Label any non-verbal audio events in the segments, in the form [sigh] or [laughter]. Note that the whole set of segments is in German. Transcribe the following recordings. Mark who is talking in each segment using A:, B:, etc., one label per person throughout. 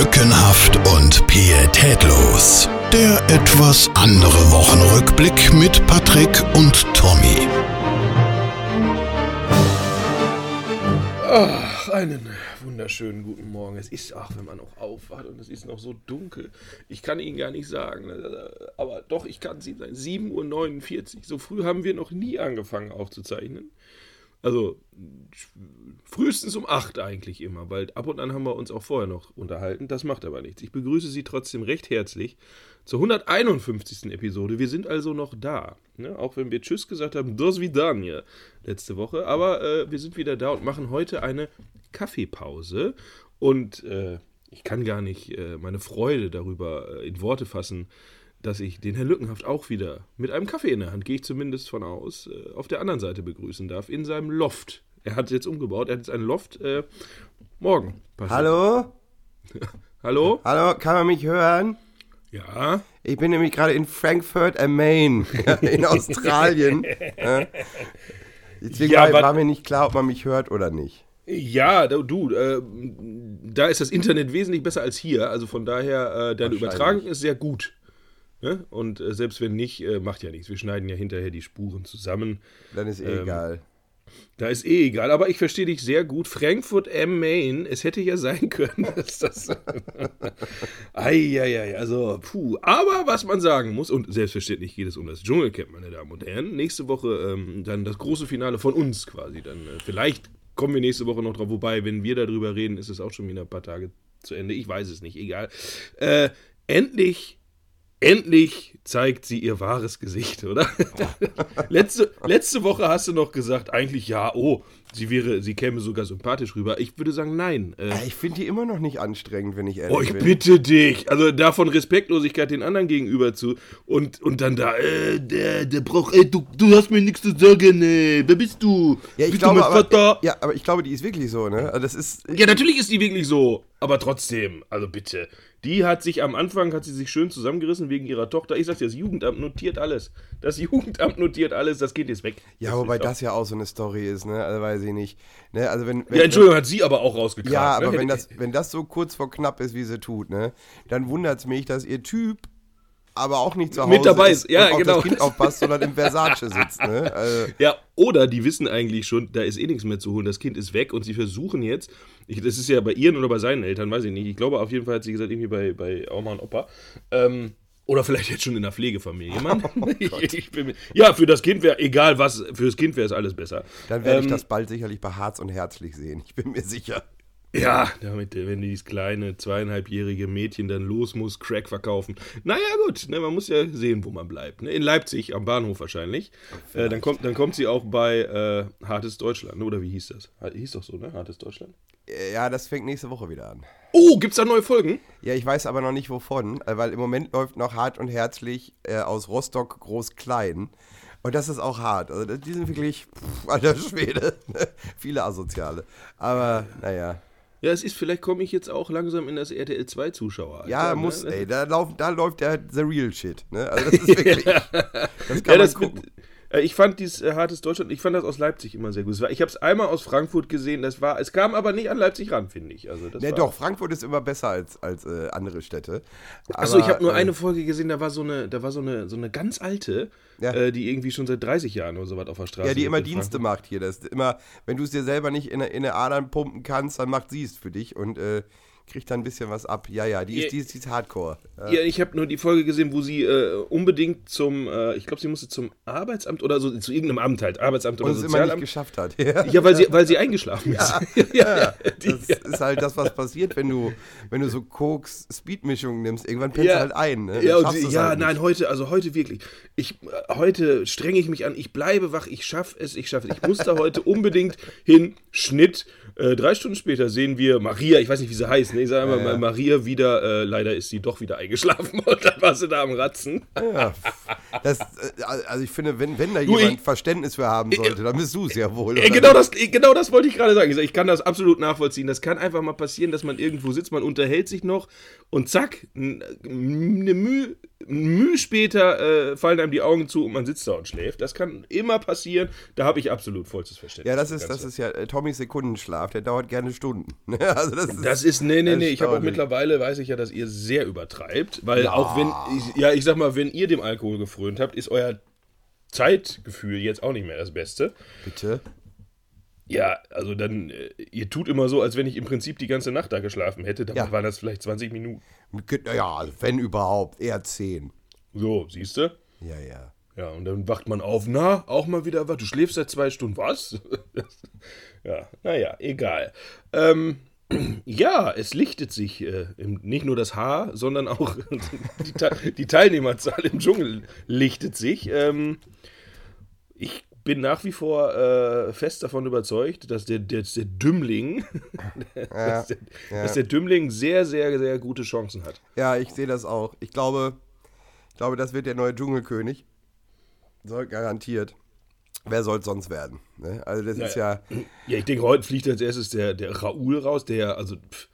A: Lückenhaft und pietätlos. Der etwas andere Wochenrückblick mit Patrick und Tommy.
B: Ach, einen wunderschönen guten Morgen. Es ist, ach, wenn man noch aufwacht und es ist noch so dunkel. Ich kann Ihnen gar nicht sagen, aber doch, ich kann es Ihnen sagen. 7.49 Uhr. So früh haben wir noch nie angefangen aufzuzeichnen. Also frühestens um 8 eigentlich immer, weil ab und an haben wir uns auch vorher noch unterhalten. Das macht aber nichts. Ich begrüße Sie trotzdem recht herzlich zur 151. Episode. Wir sind also noch da. Ne? Auch wenn wir Tschüss gesagt haben, das wie Daniel letzte Woche. Aber äh, wir sind wieder da und machen heute eine Kaffeepause. Und äh, ich kann gar nicht äh, meine Freude darüber äh, in Worte fassen, dass ich den Herrn Lückenhaft auch wieder mit einem Kaffee in der Hand, gehe ich zumindest von aus, äh, auf der anderen Seite begrüßen darf, in seinem Loft. Er hat jetzt umgebaut, er hat jetzt ein Loft. Äh, morgen.
C: Passiert. Hallo? [laughs]
B: Hallo?
C: Hallo, kann man mich hören?
B: Ja.
C: Ich bin nämlich gerade in Frankfurt am Main, in [laughs] Australien. Deswegen ja, war, war mir nicht klar, ob man mich hört oder nicht.
B: Ja, du, äh, da ist das Internet wesentlich besser als hier. Also von daher, äh, deine Übertragung ist sehr gut. Ne? Und äh, selbst wenn nicht, äh, macht ja nichts. Wir schneiden ja hinterher die Spuren zusammen.
C: Dann ist eh ähm, egal.
B: Da ist eh egal, aber ich verstehe dich sehr gut. Frankfurt am Main, es hätte ja sein [laughs] können, dass das. [laughs] Eieiei, also, puh. Aber was man sagen muss, und selbstverständlich geht es um das Dschungelcamp, meine Damen und Herren. Nächste Woche ähm, dann das große Finale von uns quasi. Dann äh, vielleicht kommen wir nächste Woche noch drauf. Wobei, wenn wir darüber reden, ist es auch schon wieder ein paar Tage zu Ende. Ich weiß es nicht, egal. Äh, endlich Endlich zeigt sie ihr wahres Gesicht, oder? [laughs] letzte, letzte Woche hast du noch gesagt, eigentlich ja, oh, sie wäre, sie käme sogar sympathisch rüber. Ich würde sagen, nein.
C: Äh, ich finde die immer noch nicht anstrengend, wenn ich ehrlich
B: bin.
C: Oh, ich
B: bin. bitte dich. Also davon Respektlosigkeit den anderen gegenüber zu und, und dann da, äh, der, der braucht, ey, du, du hast mir nichts zu sagen, ey. Wer bist du?
C: Ja, ich
B: bist
C: glaube, aber, ja, aber ich glaube, die ist wirklich so, ne? Also das ist.
B: Ja, natürlich ist die wirklich so. Aber trotzdem, also bitte. Die hat sich am Anfang, hat sie sich schön zusammengerissen wegen ihrer Tochter. Ich sag dir, das Jugendamt notiert alles. Das Jugendamt notiert alles, das geht jetzt weg.
C: Ja, das wobei das ja auch so eine Story ist, ne? Also weiß ich nicht. Ne? Also wenn, wenn
B: ja, Entschuldigung, hat sie aber auch rausgekramt.
C: Ja, aber ne? wenn, das, wenn das so kurz vor knapp ist, wie sie tut, ne? Dann wundert es mich, dass ihr Typ aber auch nicht zu Hause
B: mit dabei ist, ja,
C: und
B: genau.
C: auf das Kind aufpasst, sondern im Versace sitzt. Ne? [laughs]
B: Also. Ja, oder die wissen eigentlich schon, da ist eh nichts mehr zu holen, das Kind ist weg und sie versuchen jetzt, ich, das ist ja bei ihren oder bei seinen Eltern, weiß ich nicht, ich glaube auf jeden Fall hat sie gesagt, irgendwie bei, bei Oma und Opa, ähm, oder vielleicht jetzt schon in der Pflegefamilie. Mann. [laughs] Oh [laughs] bin, ja, für das Kind wäre, egal was, für das Kind wäre es alles besser.
C: Dann werde ähm, ich das bald sicherlich bei Harz und Herzlich sehen. Ich bin mir sicher.
B: Ja, damit, wenn dieses kleine zweieinhalbjährige Mädchen dann los muss, Crack verkaufen. Naja, gut, ne, man muss ja sehen, wo man bleibt. Ne? In Leipzig, am Bahnhof wahrscheinlich. Äh, dann, kommt, dann kommt sie auch bei äh, Hartes Deutschland, ne? oder wie hieß das? Hieß doch so, ne? Hartes Deutschland?
C: Äh, ja, das fängt nächste Woche wieder an.
B: Oh, gibt's da neue Folgen?
C: Ja, ich weiß aber noch nicht wovon, äh, weil im Moment läuft noch hart und herzlich äh, aus Rostock Groß-Klein. Und das ist auch hart. Also die sind wirklich, pff, alter Schwede, [laughs] viele Asoziale. Aber naja.
B: Ja, es ist, vielleicht komme ich jetzt auch langsam in das RTL 2 Zuschauer.
C: Ja, ne? muss, ey, da, lauf, da läuft der The Real Shit. Ne? Also das [laughs] ist wirklich.
B: das kann ja, das, gucken. Äh, ich fand dieses äh, hartes Deutschland, ich fand das aus Leipzig immer sehr gut. Ich habe es einmal aus Frankfurt gesehen, das war, es kam aber nicht an Leipzig ran, finde ich. Also das
C: ne, doch, Frankfurt ist immer besser als, als äh, andere Städte.
B: Achso, ich habe nur äh, eine Folge gesehen, da war so eine, da war so eine, so eine ganz alte, ja. äh, die irgendwie schon seit 30 Jahren oder so was auf der Straße
C: Ja, die immer Dienste macht hier. Das immer, wenn du es dir selber nicht in, in eine Adern pumpen kannst, dann macht sie es für dich und äh, kriegt da ein bisschen was ab. Ja, ja, die ist, die ist, die ist Hardcore.
B: Ja, ja ich habe nur die Folge gesehen, wo sie äh, unbedingt zum, äh, ich glaube, sie musste zum Arbeitsamt oder so, zu irgendeinem Amt halt, Arbeitsamt oder
C: Und
B: Sozialamt.
C: immer nicht geschafft hat.
B: Ja, ja weil, sie, weil sie eingeschlafen ist.
C: Ja, [laughs] ja, das ist halt das, was passiert, wenn du, wenn du so Koks Speedmischungen nimmst. Irgendwann pennst du halt ein. Ne?
B: Ja, und, ja halt nein, heute, also heute wirklich. Ich, äh, heute strenge ich mich an, ich bleibe wach, ich schaffe es, ich schaffe es. Ich muss da heute unbedingt hin, Schnitt. Äh, drei Stunden später sehen wir Maria, ich weiß nicht, wie sie heißt, ne? Ich sage mal, Maria Maria wieder, äh, leider ist sie doch wieder eingeschlafen [laughs] und dann war sie da am Ratzen. Ja,
C: das, äh, also ich finde, wenn, wenn da du, jemand ich, Verständnis für haben sollte, dann bist du es ja wohl.
B: Genau das, genau das wollte ich gerade sagen. Ich kann das absolut nachvollziehen. Das kann einfach mal passieren, dass man irgendwo sitzt, man unterhält sich noch und zack, eine Mühe Mühe später äh, fallen einem die Augen zu und man sitzt da und schläft. Das kann immer passieren. Da habe ich absolut vollstes Verständnis.
C: Ja, das ist, das ist ja äh, Tommys Sekundenschlaf, der dauert gerne Stunden. [laughs] also das ist,
B: Das ist, nee, nee, nee. Ich habe auch mittlerweile, weiß ich ja, dass ihr sehr übertreibt. Weil
C: Ja.
B: auch wenn, ich, ja, ich sag mal, wenn ihr dem Alkohol gefrönt habt, ist euer Zeitgefühl jetzt auch nicht mehr das Beste.
C: Bitte?
B: Ja, also dann, äh, ihr tut immer so, als wenn ich im Prinzip die ganze Nacht da geschlafen hätte. Dabei
C: Ja.
B: waren das vielleicht 20 Minuten.
C: Ja, also wenn überhaupt, eher 10.
B: So, siehst du?
C: Ja, ja.
B: Ja, und dann wacht man auf, na, auch mal wieder was, du schläfst seit zwei Stunden, was? [laughs] ja, naja, egal. Ähm, [clears throat] ja, es lichtet sich äh, im, nicht nur das Haar, sondern auch [laughs] die, die Teilnehmerzahl im Dschungel lichtet sich. Ähm, ich bin nach wie vor äh, fest davon überzeugt, dass der, der, der Dümmling, [laughs] dass, der, dass der Dümmling sehr, sehr, sehr gute Chancen hat.
C: Ja, ich sehe das auch. Ich glaube, ich glaube, das wird der neue Dschungelkönig. Soll garantiert. Wer soll es sonst werden? Ne? Also das ist ja,
B: Ja, ich denke, heute fliegt als erstes der, der Raoul raus, der, also, pff,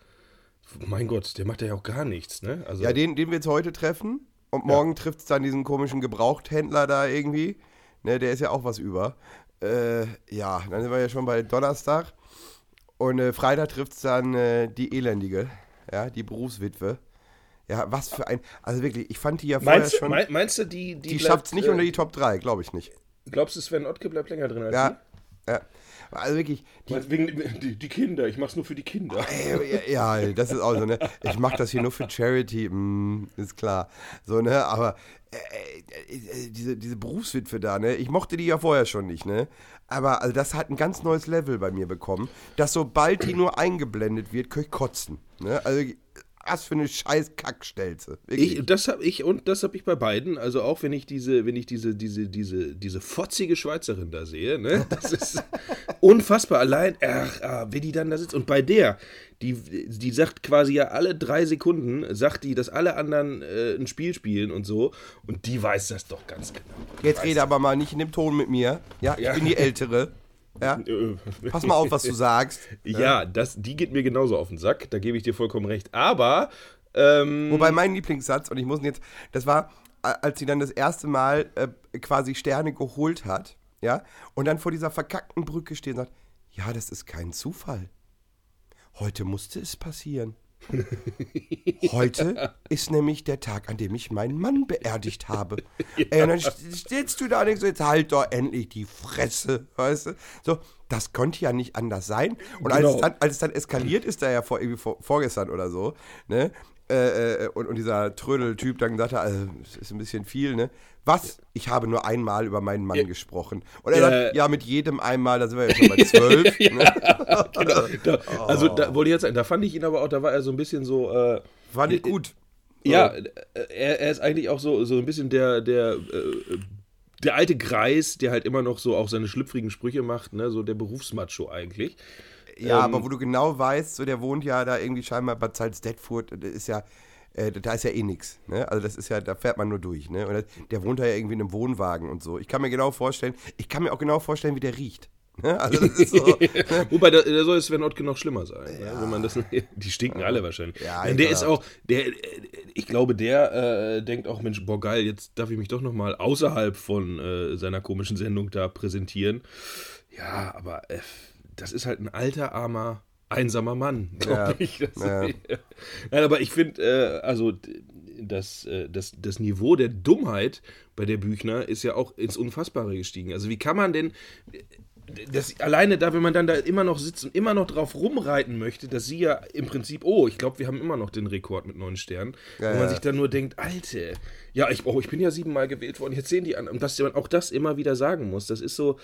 B: mein Gott, der macht ja auch gar nichts, ne? Also,
C: ja, den, den wir jetzt heute treffen. Und morgen trifft es dann diesen komischen Gebrauchthändler da irgendwie. Ne, der ist ja auch was über. Äh, ja, dann sind wir ja schon bei Donnerstag. Und äh, Freitag trifft es dann äh, die Elendige. Ja, die Berufswitwe. Ja, was für ein. Also wirklich, ich fand die ja vorher
B: meinst, du,
C: schon.
B: mein, meinst du, die, die,
C: die schafft es nicht
B: äh,
C: unter die Top 3, glaube ich nicht.
B: Glaubst du, Sven Ottke bleibt länger drin als
C: Ja. Ja. Also wirklich,
B: die? Wegen, die, die Kinder, ich mach's nur für die Kinder.
C: Äh, Ja, ja, das ist auch so, ne? Ich mache das hier nur für Charity, mm, ist klar. So, ne? Aber äh, äh, äh, diese, diese Berufswitwe da, ne? Ich mochte die ja vorher schon nicht, ne? Aber also das hat ein ganz neues Level bei mir bekommen, dass sobald die nur eingeblendet wird, kann ich kotzen. Ne? Also, was für eine scheiß Kackstelze.
B: Ich, das habe ich und das habe ich bei beiden. Also auch wenn ich diese, wenn ich diese, diese, diese, diese fotzige Schweizerin da sehe, ne, [laughs] das ist unfassbar. Allein, ach, ah, wie die dann da sitzt. Und bei der, die, die sagt quasi ja alle drei Sekunden, sagt die, dass alle anderen äh, ein Spiel spielen und so. Und die weiß das doch ganz genau. Die
C: Jetzt rede aber mal nicht in dem Ton mit mir. Ja, ich
B: Ja.
C: bin die Ältere. [laughs] Ja?
B: Äh,
C: Pass mal auf, was du [laughs] sagst.
B: Ja, das, die geht mir genauso auf den Sack, da gebe ich dir vollkommen recht. Aber, ähm,
C: Wobei mein Lieblingssatz, und ich muss ihn jetzt, das war, als sie dann das erste Mal äh, quasi Sterne geholt hat, ja, und dann vor dieser verkackten Brücke steht und sagt, ja, das ist kein Zufall. Heute musste es passieren. [laughs] Heute ist nämlich der Tag, an dem ich meinen Mann beerdigt habe. [laughs] Ey, und dann st- stehst du da und denkst so, jetzt halt doch endlich die Fresse, weißt du? So, das konnte ja nicht anders sein. Und als,
B: Genau.
C: es dann, als es dann eskaliert ist, da ja vor, irgendwie vor, vorgestern oder so, ne? Äh, äh, und, und dieser Trödel-Typ dann gesagt hat, also, es ist ein bisschen viel, ne? Was? Ich habe nur einmal über meinen Mann gesprochen. Und er
B: Ja.
C: sagt, ja, mit jedem einmal, da sind wir ja schon bei [laughs] zwölf. ne? [laughs]
B: genau, [laughs] da, also da wollte ich jetzt sagen, da fand ich ihn aber auch, da war er so ein bisschen so, äh,
C: Fand ich gut.
B: Ja, äh, er, er ist eigentlich auch so, so ein bisschen der, der, äh, der alte Greis, der halt immer noch so auch seine schlüpfrigen Sprüche macht, ne? So der Berufsmacho eigentlich.
C: Ja,
B: Ähm,
C: aber wo du genau weißt, so der wohnt ja da irgendwie scheinbar bei Salzdetfurt, das ist ja, äh, da ist ja eh nix, ne? Also das ist ja, da fährt man nur durch, ne? Und das, der wohnt da ja irgendwie in einem Wohnwagen und so. Ich kann mir genau vorstellen, ich kann mir auch genau vorstellen, wie der riecht. Ne? Also so, [laughs]
B: Wobei, da, da soll Sven Ottke noch schlimmer sein. Ne? Wenn man das, [laughs] die stinken alle wahrscheinlich.
C: Ja,
B: der ist auch, der, äh, ich glaube, der äh, denkt auch, Mensch, boah geil, jetzt darf ich mich doch nochmal außerhalb von äh, seiner komischen Sendung da präsentieren. Ja, aber äh, das ist halt ein alter, armer, einsamer Mann, [laughs] glaube
C: Ja,
B: ich.
C: Ja.
B: Nein, aber ich finde, äh, also das, äh, das, das Niveau der Dummheit bei der Büchner ist ja auch ins Unfassbare gestiegen. Also wie kann man denn das alleine da, wenn man dann da immer noch sitzt und immer noch drauf rumreiten möchte, dass sie ja im Prinzip, oh, ich glaube, wir haben immer noch den Rekord mit neun Sternen,
C: Ja,
B: wo man
C: ja.
B: sich dann nur denkt, Alte, ja, ich, oh, ich bin ja siebenmal gewählt worden, jetzt sehen die an. Und dass man auch das immer wieder sagen muss, das ist so,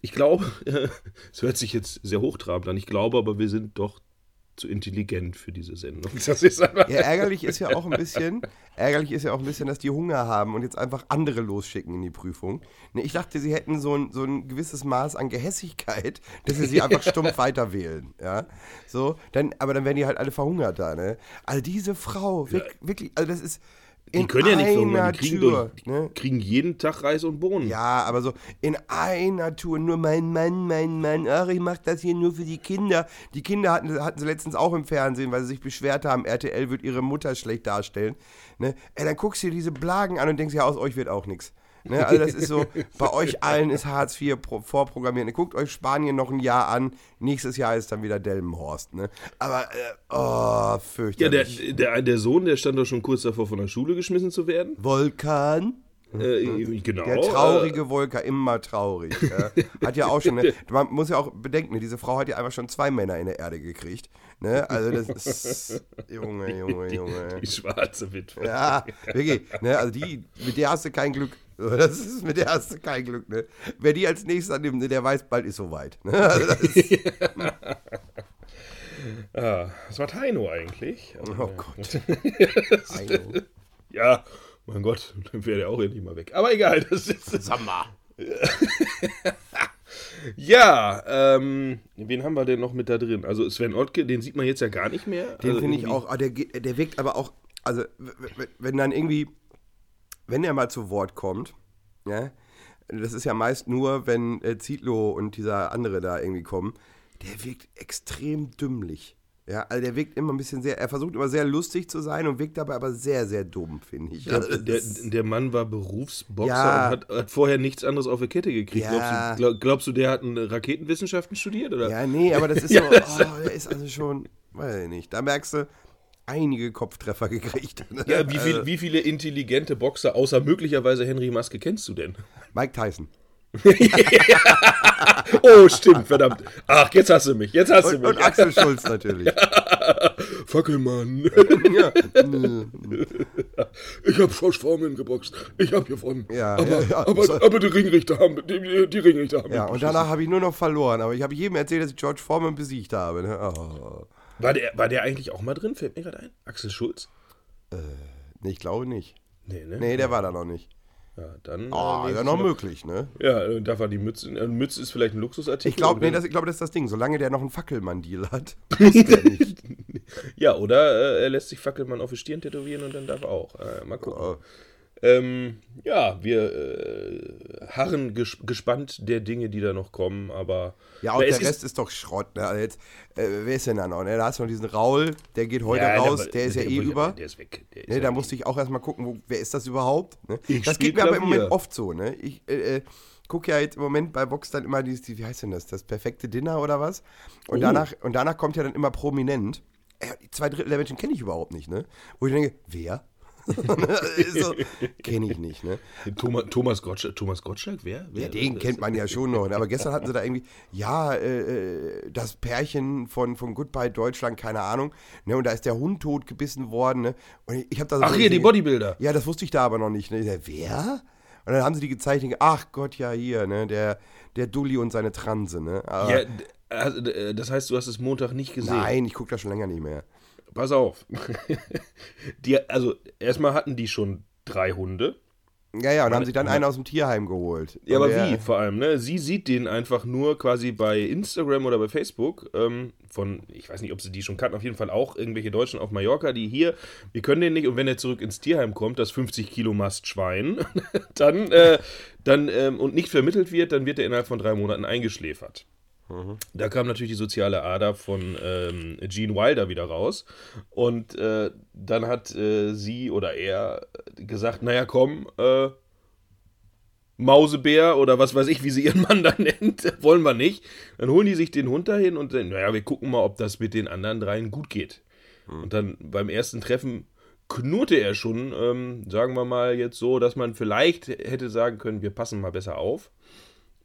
B: ich glaube, [laughs] es hört sich jetzt sehr hochtrabend an, ich glaube aber, wir sind doch zu intelligent für diese Sendung. [laughs] Das ist
C: ja, ärgerlich ist ja auch ein bisschen, ärgerlich ist ja auch ein bisschen, dass die Hunger haben und jetzt einfach andere losschicken in die Prüfung. Ne, ich dachte, sie hätten so ein, so ein gewisses Maß an Gehässigkeit, dass sie sie einfach stumpf [laughs] weiter wählen, ja. So, dann, aber dann werden die halt alle verhungert da, ne. Also diese Frau, wirk- wirklich, also das ist,
B: Die
C: in
B: können ja nicht
C: einer
B: verhungern. Die kriegen,
C: Tür,
B: durch,
C: ne?
B: kriegen jeden Tag Reis und Bohnen.
C: Ja, aber so in einer Tour, nur mein Mann, mein Mann, ach, ich mach das hier nur für die Kinder. Die Kinder hatten, hatten sie letztens auch im Fernsehen, weil sie sich beschwert haben, RTL wird ihre Mutter schlecht darstellen. Ne? Ey, dann guckst du dir diese Blagen an und denkst, ja, aus euch wird auch nichts. Ne? Also das ist so, bei euch allen ist Hartz IV pro, vorprogrammiert. Guckt euch Spanien noch ein Jahr an, nächstes Jahr ist dann wieder Delmenhorst. Ne? Aber, äh, oh,
B: Ja,
C: fürchterlich.
B: der, der, der Sohn, der stand doch schon kurz davor, von der Schule geschmissen zu werden.
C: Vulkan.
B: Äh, genau.
C: Der traurige Wolker, immer traurig. ja. Hat ja auch schon, ne, [laughs] man muss ja auch bedenken, ne, diese Frau hat ja einfach schon zwei Männer in der Erde gekriegt. Ne? Also das ist, Junge, Junge,
B: Äh,
C: Junge.
B: die schwarze Witwe.
C: Ja, wirklich, ne, also die, mit der hast du kein Glück. So, [laughs] Das ist, mit der hast du kein Glück, ne. Wer die als nächstes annimmt, ne, der weiß, bald ist soweit. Ne? [laughs] Also das [laughs]
B: Ah, was war Heino eigentlich?
C: Oh Gott. Heino.
B: Ja, mein Gott, dann wäre der auch endlich mal weg. Aber egal, das ist.
C: Sag mal.
B: Ja, ähm, wen haben wir denn noch mit da drin? Also Sven Ottke, den sieht man jetzt ja gar nicht mehr.
C: Den
B: also
C: finde ich auch, ah, der, geht- der wirkt aber auch, also wenn dann irgendwie, wenn er mal zu Wort kommt, ja, das ist ja meist nur, wenn äh, Zietlow und dieser andere da irgendwie kommen, der wirkt extrem dümmlich. Ja, also der wirkt immer ein bisschen sehr, er versucht immer sehr lustig zu sein und wirkt dabei aber sehr, sehr dumm, finde ich. Also
B: Der, der, Mann war Berufsboxer
C: Ja.
B: und hat, hat vorher nichts anderes auf der Kette gekriegt.
C: Ja.
B: Glaubst, du, glaub, glaubst du, der hat Raketenwissenschaften studiert? Oder?
C: ja, nee, aber das [laughs] ist so, oh, der ist also schon, weiß ich nicht, da merkst du, einige Kopftreffer [laughs] gekriegt.
B: Ja, wie, viel, wie viele intelligente Boxer außer möglicherweise Henry Maske kennst du denn?
C: Mike Tyson. [laughs]
B: Oh, stimmt, verdammt. Ach, jetzt hast du mich. Jetzt hast du
C: Und,
B: mich.
C: und Axel Schulz natürlich. [laughs]
B: Fackelmann.
C: ja.
B: Ich hab Schorsch Formen geboxt. Ich hab gewonnen.
C: Ja,
B: aber,
C: ja,
B: aber,
C: So-
B: aber die Ringrichter haben, die, die Ringrichter haben
C: Ja, und danach habe ich nur noch verloren. Aber ich habe jedem erzählt, dass ich George Foreman besiegt habe. Oh.
B: War der, war der eigentlich auch mal drin? Fällt mir gerade ein. Axel Schulz?
C: Nee, ich glaube nicht.
B: Nee, ne?
C: Nee, der war da noch nicht.
B: Ja, dann.
C: Oh,
B: äh,
C: ist ja noch
B: ich
C: möglich, ne?
B: Ja, äh, da war die Mütze. Äh, Mütze ist vielleicht ein Luxusartikel.
C: Ich glaube, nee, das, ich glaube, das ist das Ding. Solange der noch einen Fackelmann-Deal hat, [laughs] muss der nicht.
B: Ja, oder äh, er lässt sich Fackelmann auf die Stirn tätowieren und dann darf er auch. Äh, mal gucken.
C: Oh.
B: Ähm, ja, wir äh, harren ges gespannt der Dinge, die da noch kommen, aber.
C: Ja, auch
B: Na,
C: der Rest ist, doch Schrott. Ne? Also jetzt, äh, wer ist denn da noch? Ne? Da hast du noch diesen Raul, der geht heute
B: Ja,
C: raus,
B: aber-
C: der ist ja eh
B: der-
C: über.
B: Der ist weg. Der ist
C: Ne,
B: ja
C: da
B: weg.
C: musste ich auch erstmal gucken, wo, wer ist das überhaupt? Ne? Das geht mir aber im. Moment oft so. Ne? Ich äh, äh, gucke ja jetzt im Moment bei Vox dann immer dieses, die, wie heißt denn das, das perfekte Dinner oder was? Und,
B: Oh.
C: danach, und danach kommt ja dann immer prominent. Die zwei Drittel der Menschen kenne ich überhaupt nicht. Ne? Wo ich denke, wer? So, kenne ich nicht. Ne?
B: Thomas, Thomas Gottschalk, Thomas Gottschalk, wer? wer
C: Ja, den kennt man ja schon noch. ne? Aber gestern hatten sie da irgendwie, ja, äh, äh, das Pärchen von, von Goodbye Deutschland, keine Ahnung. Ne? Und da ist der Hund tot gebissen worden. Ne? Und ich, ich habe da so
B: Ach, hier, die Bodybuilder.
C: Ja, das wusste ich da aber noch nicht. Ne? Sag, wer? Und dann haben sie die gezeichnet. Ach Gott, ja, hier, ne? Der, der Dulli und seine Transe, ne? Aber
B: Ja, also, d- das heißt, du hast es Montag nicht gesehen.
C: nein, ich gucke das schon länger nicht mehr.
B: Pass auf. [laughs] die, also, erstmal hatten die schon drei Hunde.
C: Ja, ja, und haben sie dann einen aus dem Tierheim geholt.
B: Ja,
C: Und
B: aber wie vor allem, ne? Sie sieht den einfach nur quasi bei Instagram oder bei Facebook ähm, von, ich weiß nicht, ob sie die schon kannten, auf jeden Fall auch irgendwelche Deutschen auf Mallorca, die hier, wir können den nicht, und wenn er zurück ins Tierheim kommt, das 50 Kilo Mastschwein, [laughs] dann, äh, dann ähm, und nicht vermittelt wird, dann wird er innerhalb von drei Monaten eingeschläfert. Da kam natürlich die soziale Ader von ähm, Gene Wilder wieder raus. Und äh, dann hat äh, sie oder er gesagt, naja, komm, äh, Mausebär oder was weiß ich, wie sie ihren Mann da [laughs] nennt, wollen wir nicht. Dann holen die sich den Hund dahin und dann, naja, wir gucken mal, ob das mit den anderen dreien gut geht. Und dann beim ersten Treffen knurrte er schon, ähm, sagen wir mal jetzt so, dass man vielleicht hätte sagen können, wir passen mal besser auf.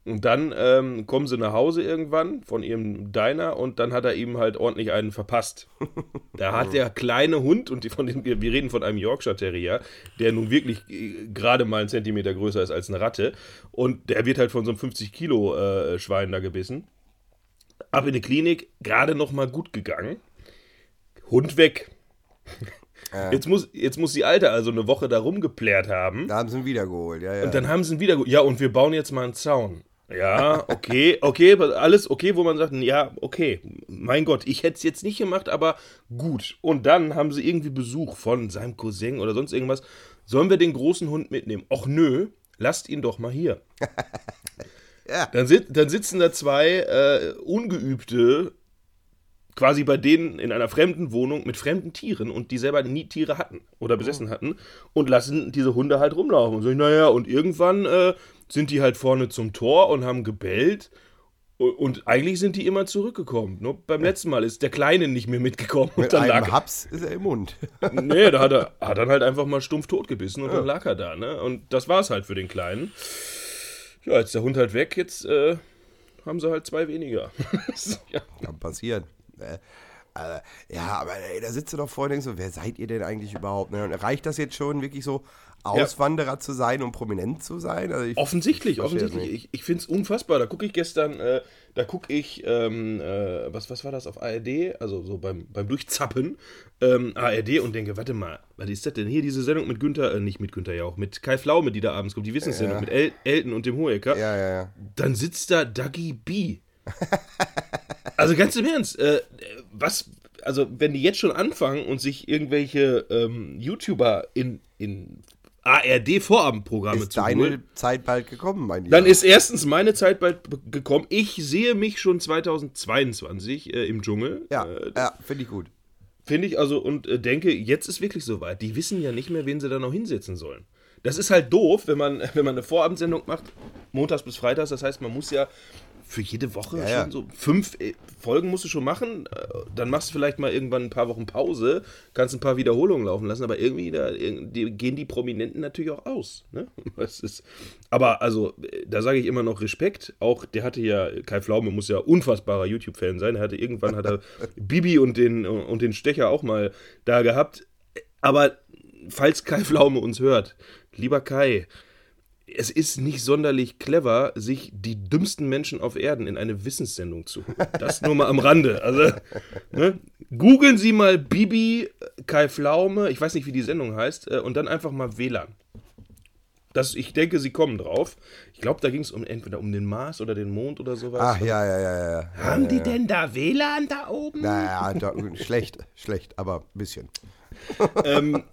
B: Und dann ähm, kommen sie nach Hause irgendwann von ihrem Diner und dann hat er ihm halt ordentlich einen verpasst. [laughs] Da hat der kleine Hund, und die von dem, wir reden von einem Yorkshire Terrier, der nun wirklich äh, gerade mal einen Zentimeter größer ist als eine Ratte. Und der wird halt von so einem 50 Kilo äh, Schwein da gebissen. Ab in die Klinik, gerade noch mal gut gegangen. Hund weg. Jetzt, muss, jetzt muss die Alte also eine Woche da rumgeplärt haben.
C: Da haben sie ihn wiedergeholt, ja, ja.
B: Und dann haben sie ihn wieder. ge- Ja, und wir bauen jetzt mal einen Zaun. Ja, okay, okay, alles okay, wo man sagt, ja, okay, mein Gott, ich hätte es jetzt nicht gemacht, aber gut. Und dann haben sie irgendwie Besuch von seinem Cousin oder sonst irgendwas. Sollen wir den großen Hund mitnehmen? Och nö, lasst ihn doch mal hier. [laughs]
C: Ja.
B: Dann, sit dann sitzen da zwei äh, Ungeübte quasi bei denen in einer fremden Wohnung mit fremden Tieren und die selber nie Tiere hatten oder besessen hatten und lassen diese Hunde halt rumlaufen und sagen, naja, und irgendwann äh, sind die halt vorne zum Tor und haben gebellt und, und eigentlich sind die immer zurückgekommen. Nur beim letzten Mal ist der Kleine nicht mehr mitgekommen und
C: Mit
B: dann
C: einem
B: lag
C: Haps ist er im Mund. [laughs]
B: Nee, da hat er hat dann halt einfach mal stumpf tot gebissen und dann lag er da, ne? Und das war's halt für den Kleinen. Ja, jetzt ist der Hund halt weg, jetzt äh, haben sie halt zwei weniger. ja. [laughs]
C: Kann passieren. Ne? Äh, ja, aber ey, da sitzt du doch vor und denkst so, wer seid ihr denn eigentlich überhaupt? Ne? Und reicht das jetzt schon, wirklich so Auswanderer zu sein und prominent zu sein? Also ich,
B: Offensichtlich,
C: es
B: offensichtlich. Ich, ich finde es unfassbar. Da gucke ich gestern, äh, da gucke ich, ähm, äh, was, was war das auf ARD? Also so beim, beim Durchzappen, ähm, ARD und denke, warte mal, was ist das denn hier, diese Sendung mit Günther, äh, nicht mit Günther Jauch, mit Kai Flaume, die da abends kommt, die Wissenssendung
C: Ja.
B: mit El Elton und dem Hohecker.
C: Ja, ja, ja.
B: Dann sitzt da Dougie B. [laughs] also ganz im Ernst, äh, was, also wenn die jetzt schon anfangen und sich irgendwelche ähm, YouTuber in, in ARD-Vorabendprogramme
C: Ist
B: zu
C: deine
B: holen,
C: Zeit bald gekommen, mein Lieber?
B: dann ist erstens meine Zeit bald gekommen. Ich sehe mich schon 2022 äh, im Dschungel.
C: Ja,
B: Äh,
C: ja finde ich gut.
B: Finde ich also und äh, denke, jetzt ist wirklich soweit. Die wissen ja nicht mehr, wen sie da noch hinsetzen sollen. Das ist halt doof, wenn man, [laughs] wenn man eine Vorabendsendung macht, montags bis freitags. Das heißt, man muss ja für jede Woche
C: Ja,
B: schon
C: ja.
B: so fünf äh, Folgen musst du schon machen. Äh, Dann machst du vielleicht mal irgendwann ein paar Wochen Pause, kannst ein paar Wiederholungen laufen lassen, aber irgendwie da, irgendwie gehen die Prominenten natürlich auch aus. Ne? [laughs] Das ist, aber also, äh, da sage ich immer noch Respekt. Auch der hatte ja, Kai Pflaume muss ja unfassbarer YouTube-Fan sein. Er hatte irgendwann hat er [laughs] Bibi und den, und den Stecher auch mal da gehabt. Aber falls Kai Pflaume uns hört, lieber Kai, es ist nicht sonderlich clever, sich die dümmsten Menschen auf Erden in eine Wissenssendung zu holen. Das nur mal am Rande. Also, ne? Googeln Sie mal Bibi, Kai Pflaume, ich weiß nicht, wie die Sendung heißt, äh, und dann einfach mal WLAN. Das, ich denke, Sie kommen drauf. Ich glaube, da ging es um, entweder um den Mars oder den Mond oder sowas.
C: Ach ja, ja, ja, ja.
B: Haben die denn da WLAN da oben?
C: Naja, da, [laughs] schlecht, schlecht, aber ein bisschen. [laughs]
B: Ähm,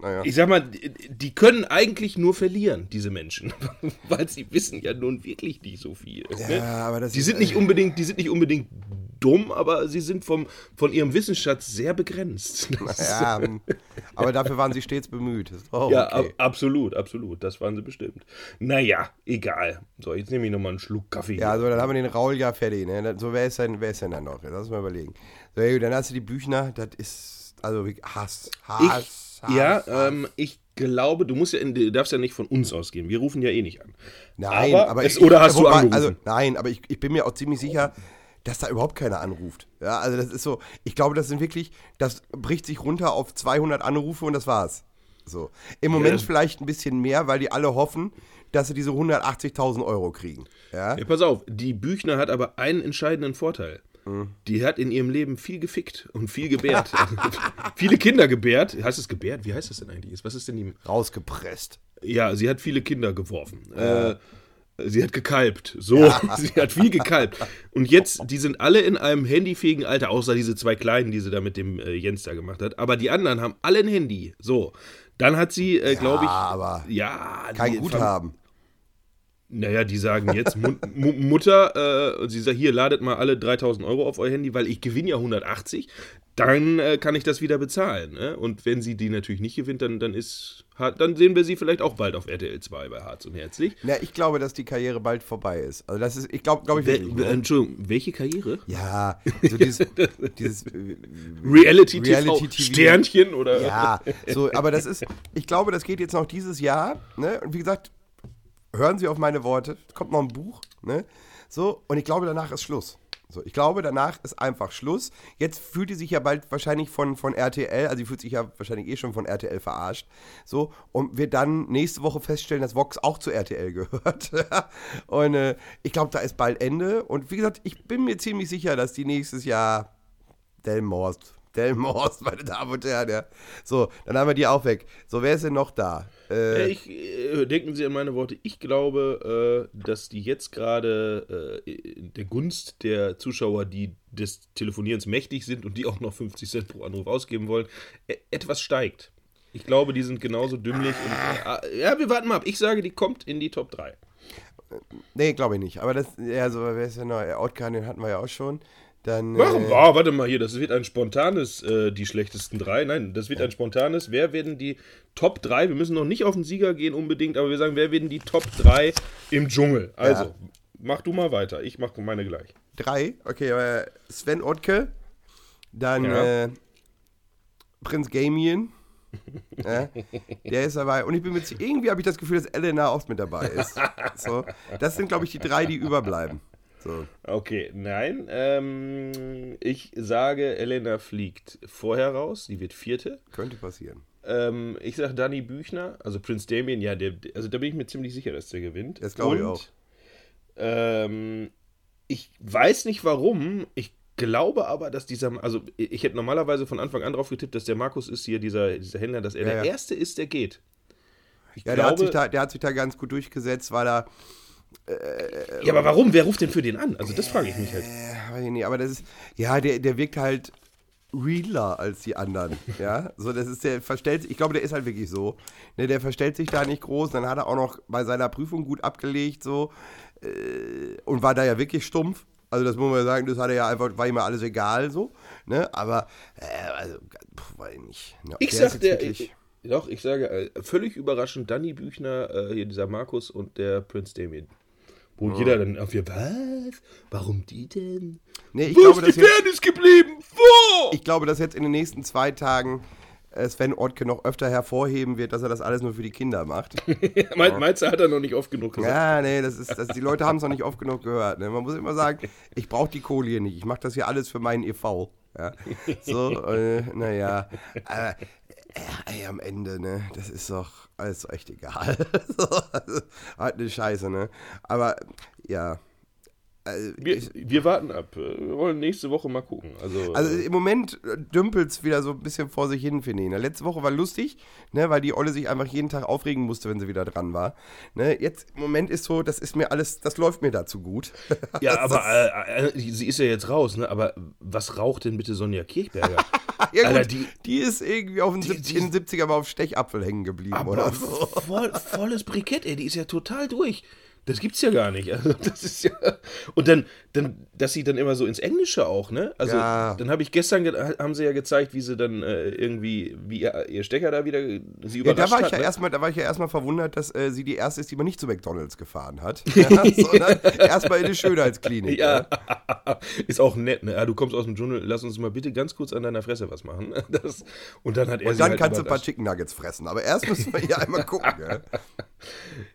C: naja.
B: ich sag mal, die, können eigentlich nur verlieren, diese Menschen. [laughs] Weil sie wissen ja nun wirklich nicht so viel. ne?
C: Ja, aber das
B: die sind nicht unbedingt, die sind nicht unbedingt dumm, aber sie sind vom, von ihrem Wissensschatz sehr begrenzt. [laughs] Das ist-
C: Ja, ähm, aber dafür waren sie stets bemüht. Auch
B: ja,
C: okay.
B: ab, absolut, absolut. Das waren sie bestimmt. Naja, egal. So, jetzt nehme ich nochmal einen Schluck Kaffee.
C: Ja, also dann haben wir den Raul ja fertig. Ne? So, wer ist denn, wer ist denn da noch? Lass uns mal überlegen. So, dann hast du die Büchner, das ist, also Hass, Hass, Hass.
B: ja,
C: Hass.
B: ähm, ich glaube, du musst ja, du darfst ja nicht von uns ausgehen. Wir rufen ja eh nicht an.
C: Nein,
B: aber,
C: aber,
B: es,
C: ich,
B: oder hast du
C: wobei,
B: angerufen?
C: Also, nein, aber ich, ich bin mir auch ziemlich sicher, dass da überhaupt keiner anruft. Ja, also das ist so, ich glaube, das sind wirklich, das bricht sich runter auf 200 Anrufe und das war's. So. Im Moment
B: Ja.
C: vielleicht ein bisschen mehr, weil die alle hoffen, dass sie diese 180.000 Euro kriegen. Ja?
B: Ja, pass auf, die Büchner hat aber einen entscheidenden Vorteil. Die hat in ihrem Leben viel gefickt und viel gebärt. [laughs] viele Kinder gebärt. Heißt es gebärt? Wie heißt das denn eigentlich? Was ist denn die.
C: Rausgepresst.
B: Ja, sie hat viele Kinder geworfen. Äh, sie hat gekalbt. So, [laughs] sie hat viel gekalbt. Und jetzt, die sind alle in einem handyfähigen Alter, außer diese zwei Kleinen, die sie da mit dem äh, Jens da gemacht hat. Aber die anderen haben alle ein Handy. So. Dann hat sie, äh, glaube ich.
C: aber
B: ja,
C: kein
B: die-
C: Guthaben.
B: Naja, die sagen jetzt, Mu Mu Mutter, äh, sie sagt, hier, ladet mal alle 3000 Euro auf euer Handy, weil ich gewinne ja 180, dann äh, kann ich das wieder bezahlen. Ne? Und wenn sie die natürlich nicht gewinnt, dann, dann ist, Hart- dann sehen wir sie vielleicht auch bald auf RTL 2 bei Harz und Herzlich.
C: Na, ich glaube, dass die Karriere bald vorbei ist. Also das ist, ich glaube, glaube ich
B: Wel-
C: wirklich. Ne?
B: Entschuldigung, welche Karriere?
C: Ja, so dieses, [laughs] dieses äh,
B: Reality, TV,
C: Reality TV.
B: Sternchen oder?
C: Ja, so, aber das ist, ich glaube, das geht jetzt noch dieses Jahr, ne? Und wie gesagt, hören Sie auf meine Worte, kommt noch ein Buch, ne? So, und ich glaube, danach ist Schluss. So, ich glaube, danach ist einfach Schluss. Jetzt fühlt die sich ja bald wahrscheinlich von, von RTL, also die fühlt sich ja wahrscheinlich eh schon von RTL verarscht. So, und wird dann nächste Woche feststellen, dass Vox auch zu RTL [laughs] gehört. und äh, ich glaube, da ist bald Ende. Und wie gesagt, ich bin mir ziemlich sicher, dass die nächstes Jahr Delmhorst Delmhorst, meine Damen und Herren. Ja. So, dann haben wir die auch weg. So, wer ist denn noch da?
B: Äh, ich, äh, denken Sie an meine Worte. Ich glaube, äh, dass die jetzt gerade äh, der Gunst der Zuschauer, die des Telefonierens mächtig sind und die auch noch 50 Cent pro Anruf ausgeben wollen, e etwas steigt. Ich glaube, die sind genauso dümmlich. Und, äh, ja, wir warten mal ab. Ich sage, die kommt in die Top 3.
C: Nee, glaube ich nicht. Aber das, ja, so, wer ist denn noch? Outcast, den hatten wir ja auch schon. Dann,
B: Warum? Äh, oh, warte mal hier, das wird ein spontanes, äh, die schlechtesten drei. Nein, das wird ein spontanes. Wer werden die Top 3? Wir müssen noch nicht auf den Sieger gehen unbedingt, aber wir sagen, wer werden die Top 3 im Dschungel? Also, ja. mach du mal weiter. Ich mach meine gleich.
C: Drei? Okay, äh, Sven Ottke, dann ja. äh, Prinz Gamien. [laughs] ja, der ist dabei. Und ich bin mit irgendwie habe ich das Gefühl, dass Elena oft mit dabei ist. [laughs] So, das sind, glaube ich, die drei, die überbleiben. So.
B: Okay, nein. Ähm, ich sage, Elena fliegt vorher raus. Sie wird vierte.
C: Könnte passieren.
B: Ähm, ich sage Danny Büchner, also Prince Damien, ja, der, also da bin ich mir ziemlich sicher, dass der gewinnt.
C: Das glaube ich auch.
B: Ähm, ich weiß nicht warum. Ich glaube aber, dass dieser, also ich hätte normalerweise von Anfang an drauf getippt, dass der Markus ist hier, dieser, dieser Händler, dass er ja, der ja. Erste ist, der geht.
C: Ich ja, glaube, der, hat sich da, der hat sich da ganz gut durchgesetzt, weil er
B: äh, ja, aber warum? Wer ruft denn für den an? Also das frage ich mich halt. Äh,
C: nicht, aber das ist, ja, der, der wirkt halt realer als die anderen, [laughs] ja, so das ist der verstellt ich glaube der ist halt wirklich so, ne, der verstellt sich da nicht groß, dann hat er auch noch bei seiner Prüfung gut abgelegt so äh, und war da ja wirklich stumpf, also das muss man sagen, das hat er ja einfach, war ihm alles egal so, ne, aber äh, also, pff, weiß ich nicht.
B: Ja, ich sag der, ich, doch, ich sage äh, völlig überraschend, Danny Büchner, äh, hier dieser Markus und der Prinz Damien. Wo oh. jeder dann auf ihr, was? Warum die denn?
C: Nee, ich Wo glaube,
B: ist die Fairness geblieben? Wo?
C: Ich glaube, dass jetzt in den nächsten zwei Tagen äh, Sven Ortke noch öfter hervorheben wird, dass er das alles nur für die Kinder macht. [laughs]
B: Meinst du, hat er noch nicht oft genug
C: gesagt? Ja, nee, das ist, das, die Leute haben es noch nicht oft genug gehört. Ne? Man muss immer sagen, ich brauche die Kohle hier nicht. Ich mache das hier alles für meinen e.V. Ja? So, äh, naja. Äh, ey, am Ende, ne, das ist doch alles echt egal. [laughs] so, also, halt eine Scheiße, ne? Aber ja,
B: also, wir, wir, warten ab. Wir wollen nächste Woche mal gucken. Also,
C: also im Moment dümpelt es wieder so ein bisschen vor sich hin, finde ich. Ne? Letzte Woche war lustig, ne, weil die Olle sich einfach jeden Tag aufregen musste, wenn sie wieder dran war. Ne? Jetzt im Moment ist so, das ist mir alles, das läuft mir dazu gut. [laughs]
B: Ja, aber äh, äh, sie ist ja jetzt raus, ne? Aber was raucht denn bitte Sonja Kirchberger? [laughs]
C: ja, Alter, gut, die, die ist irgendwie auf den, die, die, in den 70er mal auf Stechapfel hängen geblieben, oder so.
B: Voll, volles Brikett, ey, die ist ja total durch. Das gibt's ja gar nicht. Also [laughs] das ist ja und dann, dann, dass sie dann immer so ins Englische auch, ne? Also ja. dann habe ich gestern haben sie ja gezeigt, wie sie dann äh, irgendwie wie ihr, ihr, Stecker da wieder sie
C: überrascht ja, da war ich hat, ja ne? erstmal, da war ich ja erstmal verwundert, dass äh, sie die erste ist, die man nicht zu McDonald's gefahren hat, [laughs] ja, sondern erstmal in die Schönheitsklinik.
B: Ja. ja. [laughs] ist auch nett. Ne? Ja, du kommst aus dem Dschungel, lass uns mal bitte ganz kurz an deiner Fresse was machen. Das, und dann hat er
C: und dann halt kannst du ein paar Chicken Nuggets fressen. Aber erst müssen wir hier einmal gucken.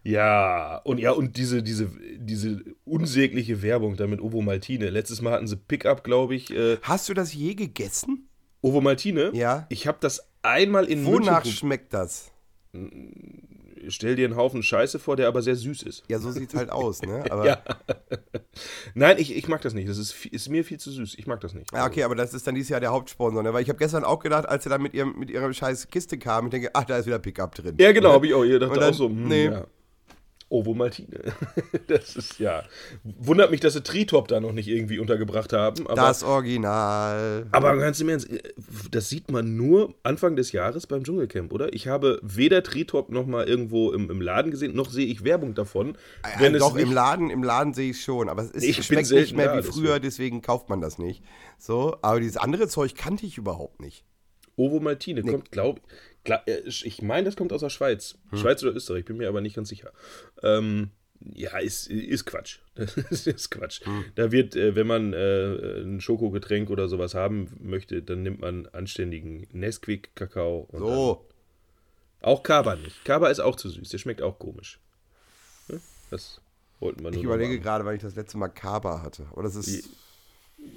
B: ja und ja und die diese, diese, diese unsägliche Werbung da mit Ovo Maltine. Letztes Mal hatten sie Pickup, glaube ich. Äh,
C: Hast du das je gegessen?
B: Ovo Maltine?
C: Ja.
B: Ich habe das einmal in
C: Wonach München schmeckt das?
B: Stell dir einen Haufen Scheiße vor, der aber sehr süß ist.
C: Ja, so sieht es halt aus, ne? [laughs] Ja. [laughs]
B: Nein, ich, ich mag das nicht. Das ist, ist mir viel zu süß. Ich mag das nicht.
C: Ja, okay, aber das ist dann dieses Jahr der Hauptsponsor, ne? Weil ich habe gestern auch gedacht, als er dann mit, ihrem, mit ihrer scheiß Kiste kam, ich denke, ach, da ist wieder Pickup drin.
B: Ja, genau, habe ich auch. Ihr dachte dann, auch so,
C: hm, nee. Ja.
B: Ovo Maltine. [laughs] Das ist ja. Wundert mich, dass sie Tritop da noch nicht irgendwie untergebracht haben.
C: Aber, das Original.
B: Aber ganz im Ernst, das sieht man nur Anfang des Jahres beim Dschungelcamp, oder? Ich habe weder Tritop noch mal irgendwo im, im Laden gesehen, noch sehe ich Werbung davon.
C: Äh, doch, im Laden, im Laden sehe ich schon. Aber es ist, ich schmeckt nicht mehr wie früher, deswegen kauft man das nicht. So, aber dieses andere Zeug kannte ich überhaupt nicht.
B: Ovo Maltine nee. kommt, glaube ich äh, ich meine, das kommt aus der Schweiz. Hm. Schweiz oder Österreich, bin mir aber nicht ganz sicher. Ähm, ja, ist, ist Quatsch. [laughs] Das ist Quatsch. Hm. Da wird, äh, wenn man äh, ein Schokogetränk oder sowas haben möchte, dann nimmt man anständigen Nesquik-Kakao.
C: So.
B: Auch Kaba nicht. Kaba ist auch zu süß. Der schmeckt auch komisch. Das wollten wir nur
C: Ich überlege gerade, weil ich das letzte Mal Kaba hatte. Oder das ist.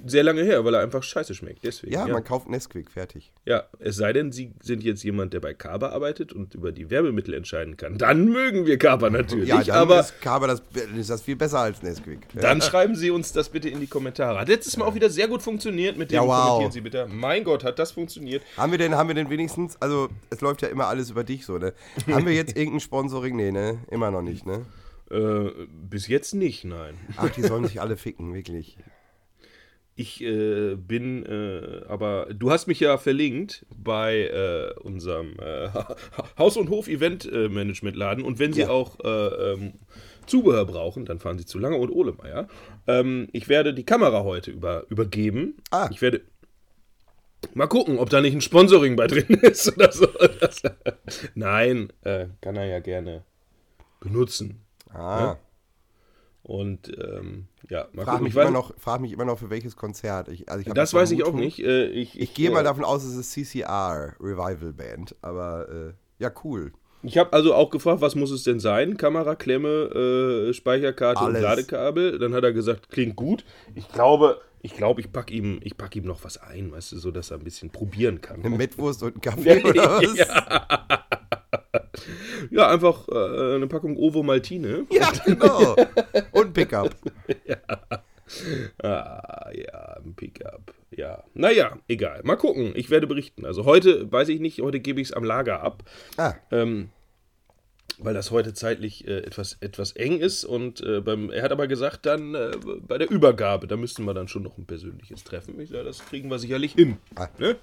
B: Sehr lange her, weil er einfach scheiße schmeckt. Deswegen,
C: Ja,
B: ja.
C: man kauft Nesquik, fertig.
B: ja, es sei denn, Sie sind jetzt jemand, der bei Kaba arbeitet und über die Werbemittel entscheiden kann. Dann mögen wir Kaba natürlich.
C: Ja, dann
B: aber
C: ist Kaba das, ist das viel besser als Nesquik. Ja. [laughs]
B: dann schreiben Sie uns das bitte in die Kommentare. Hat letztes Mal auch wieder sehr gut funktioniert mit dem
C: Ja, wow.
B: kommentieren Sie bitte. Mein Gott, hat das funktioniert.
C: Haben wir denn, haben wir denn wenigstens, also es läuft ja immer alles über dich so, ne? Haben wir jetzt [laughs] irgendein Sponsoring? Nee, ne? Immer noch nicht, ne?
B: Äh, bis jetzt nicht, nein.
C: Ach, die sollen [laughs] sich alle ficken, wirklich.
B: Ich äh, bin, äh, aber du hast mich ja verlinkt bei äh, unserem äh, [laughs] Haus- und Hof-Event-Management-Laden und wenn Sie
C: Ja.
B: auch äh, ähm, Zubehör brauchen, dann fahren Sie zu Lange und Ohlemeier. Ähm, ich werde die Kamera heute über, übergeben.
C: Ah.
B: Ich werde mal gucken, ob da nicht ein Sponsoring bei drin [laughs] ist oder so. Das, [laughs] nein, äh, kann er ja gerne benutzen.
C: Ah.
B: Und ähm, ja, mal
C: Frag
B: gucken.
C: mich,
B: Ich
C: immer noch, frag mich immer noch, für welches Konzert. Ich, also ich
B: das weiß ich auch nicht. Äh, ich
C: Ich gehe
B: äh,
C: mal davon aus, es ist CCR, Revival Band. Aber äh, ja, cool.
B: Ich habe also auch gefragt, was muss es denn sein? Kamera, Klemme, äh, Speicherkarte
C: Alles.
B: und Ladekabel. Dann hat er gesagt, klingt gut. Ich glaube, ich glaube, ich packe ihm, ich pack ihm noch was ein, weißt du, so dass er ein bisschen probieren kann.
C: Eine Mettwurst und ein [laughs] Kaffee oder was?
B: Ja, einfach äh, eine Packung Ovo Maltine.
C: Ja, genau. [laughs] Pickup. [laughs]
B: Ah, ja, ein Pickup. Ja, naja, egal. Mal gucken. Ich werde berichten. Also heute, weiß ich nicht, heute gebe ich es am Lager ab.
C: Ah,
B: Ähm, weil das heute zeitlich äh, etwas, etwas eng ist. Und äh, beim, er hat aber gesagt, dann äh, bei der Übergabe, da müssten wir dann schon noch ein persönliches Treffen. Ich sage, das kriegen wir sicherlich hin.
C: Ah.
B: Ne?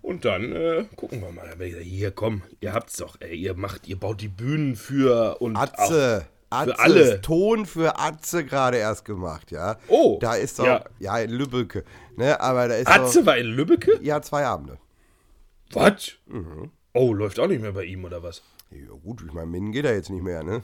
B: Und dann äh, gucken wir mal. Hier, komm, ihr habt's doch, ey, ihr macht, ihr baut die Bühnen für und
C: Atze. Atze.
B: alle.
C: Ton für Atze gerade erst gemacht, ja.
B: Oh,
C: Da ist doch,
B: ja.
C: ja, in Lübbecke. Ne, aber da ist
B: Auch, Atze
C: doch,
B: war in Lübbecke?
C: ja, zwei Abende.
B: Was?
C: Mhm.
B: Oh, läuft auch nicht mehr bei ihm, oder was?
C: Ja gut, ich meine, Minden geht da jetzt nicht mehr, ne?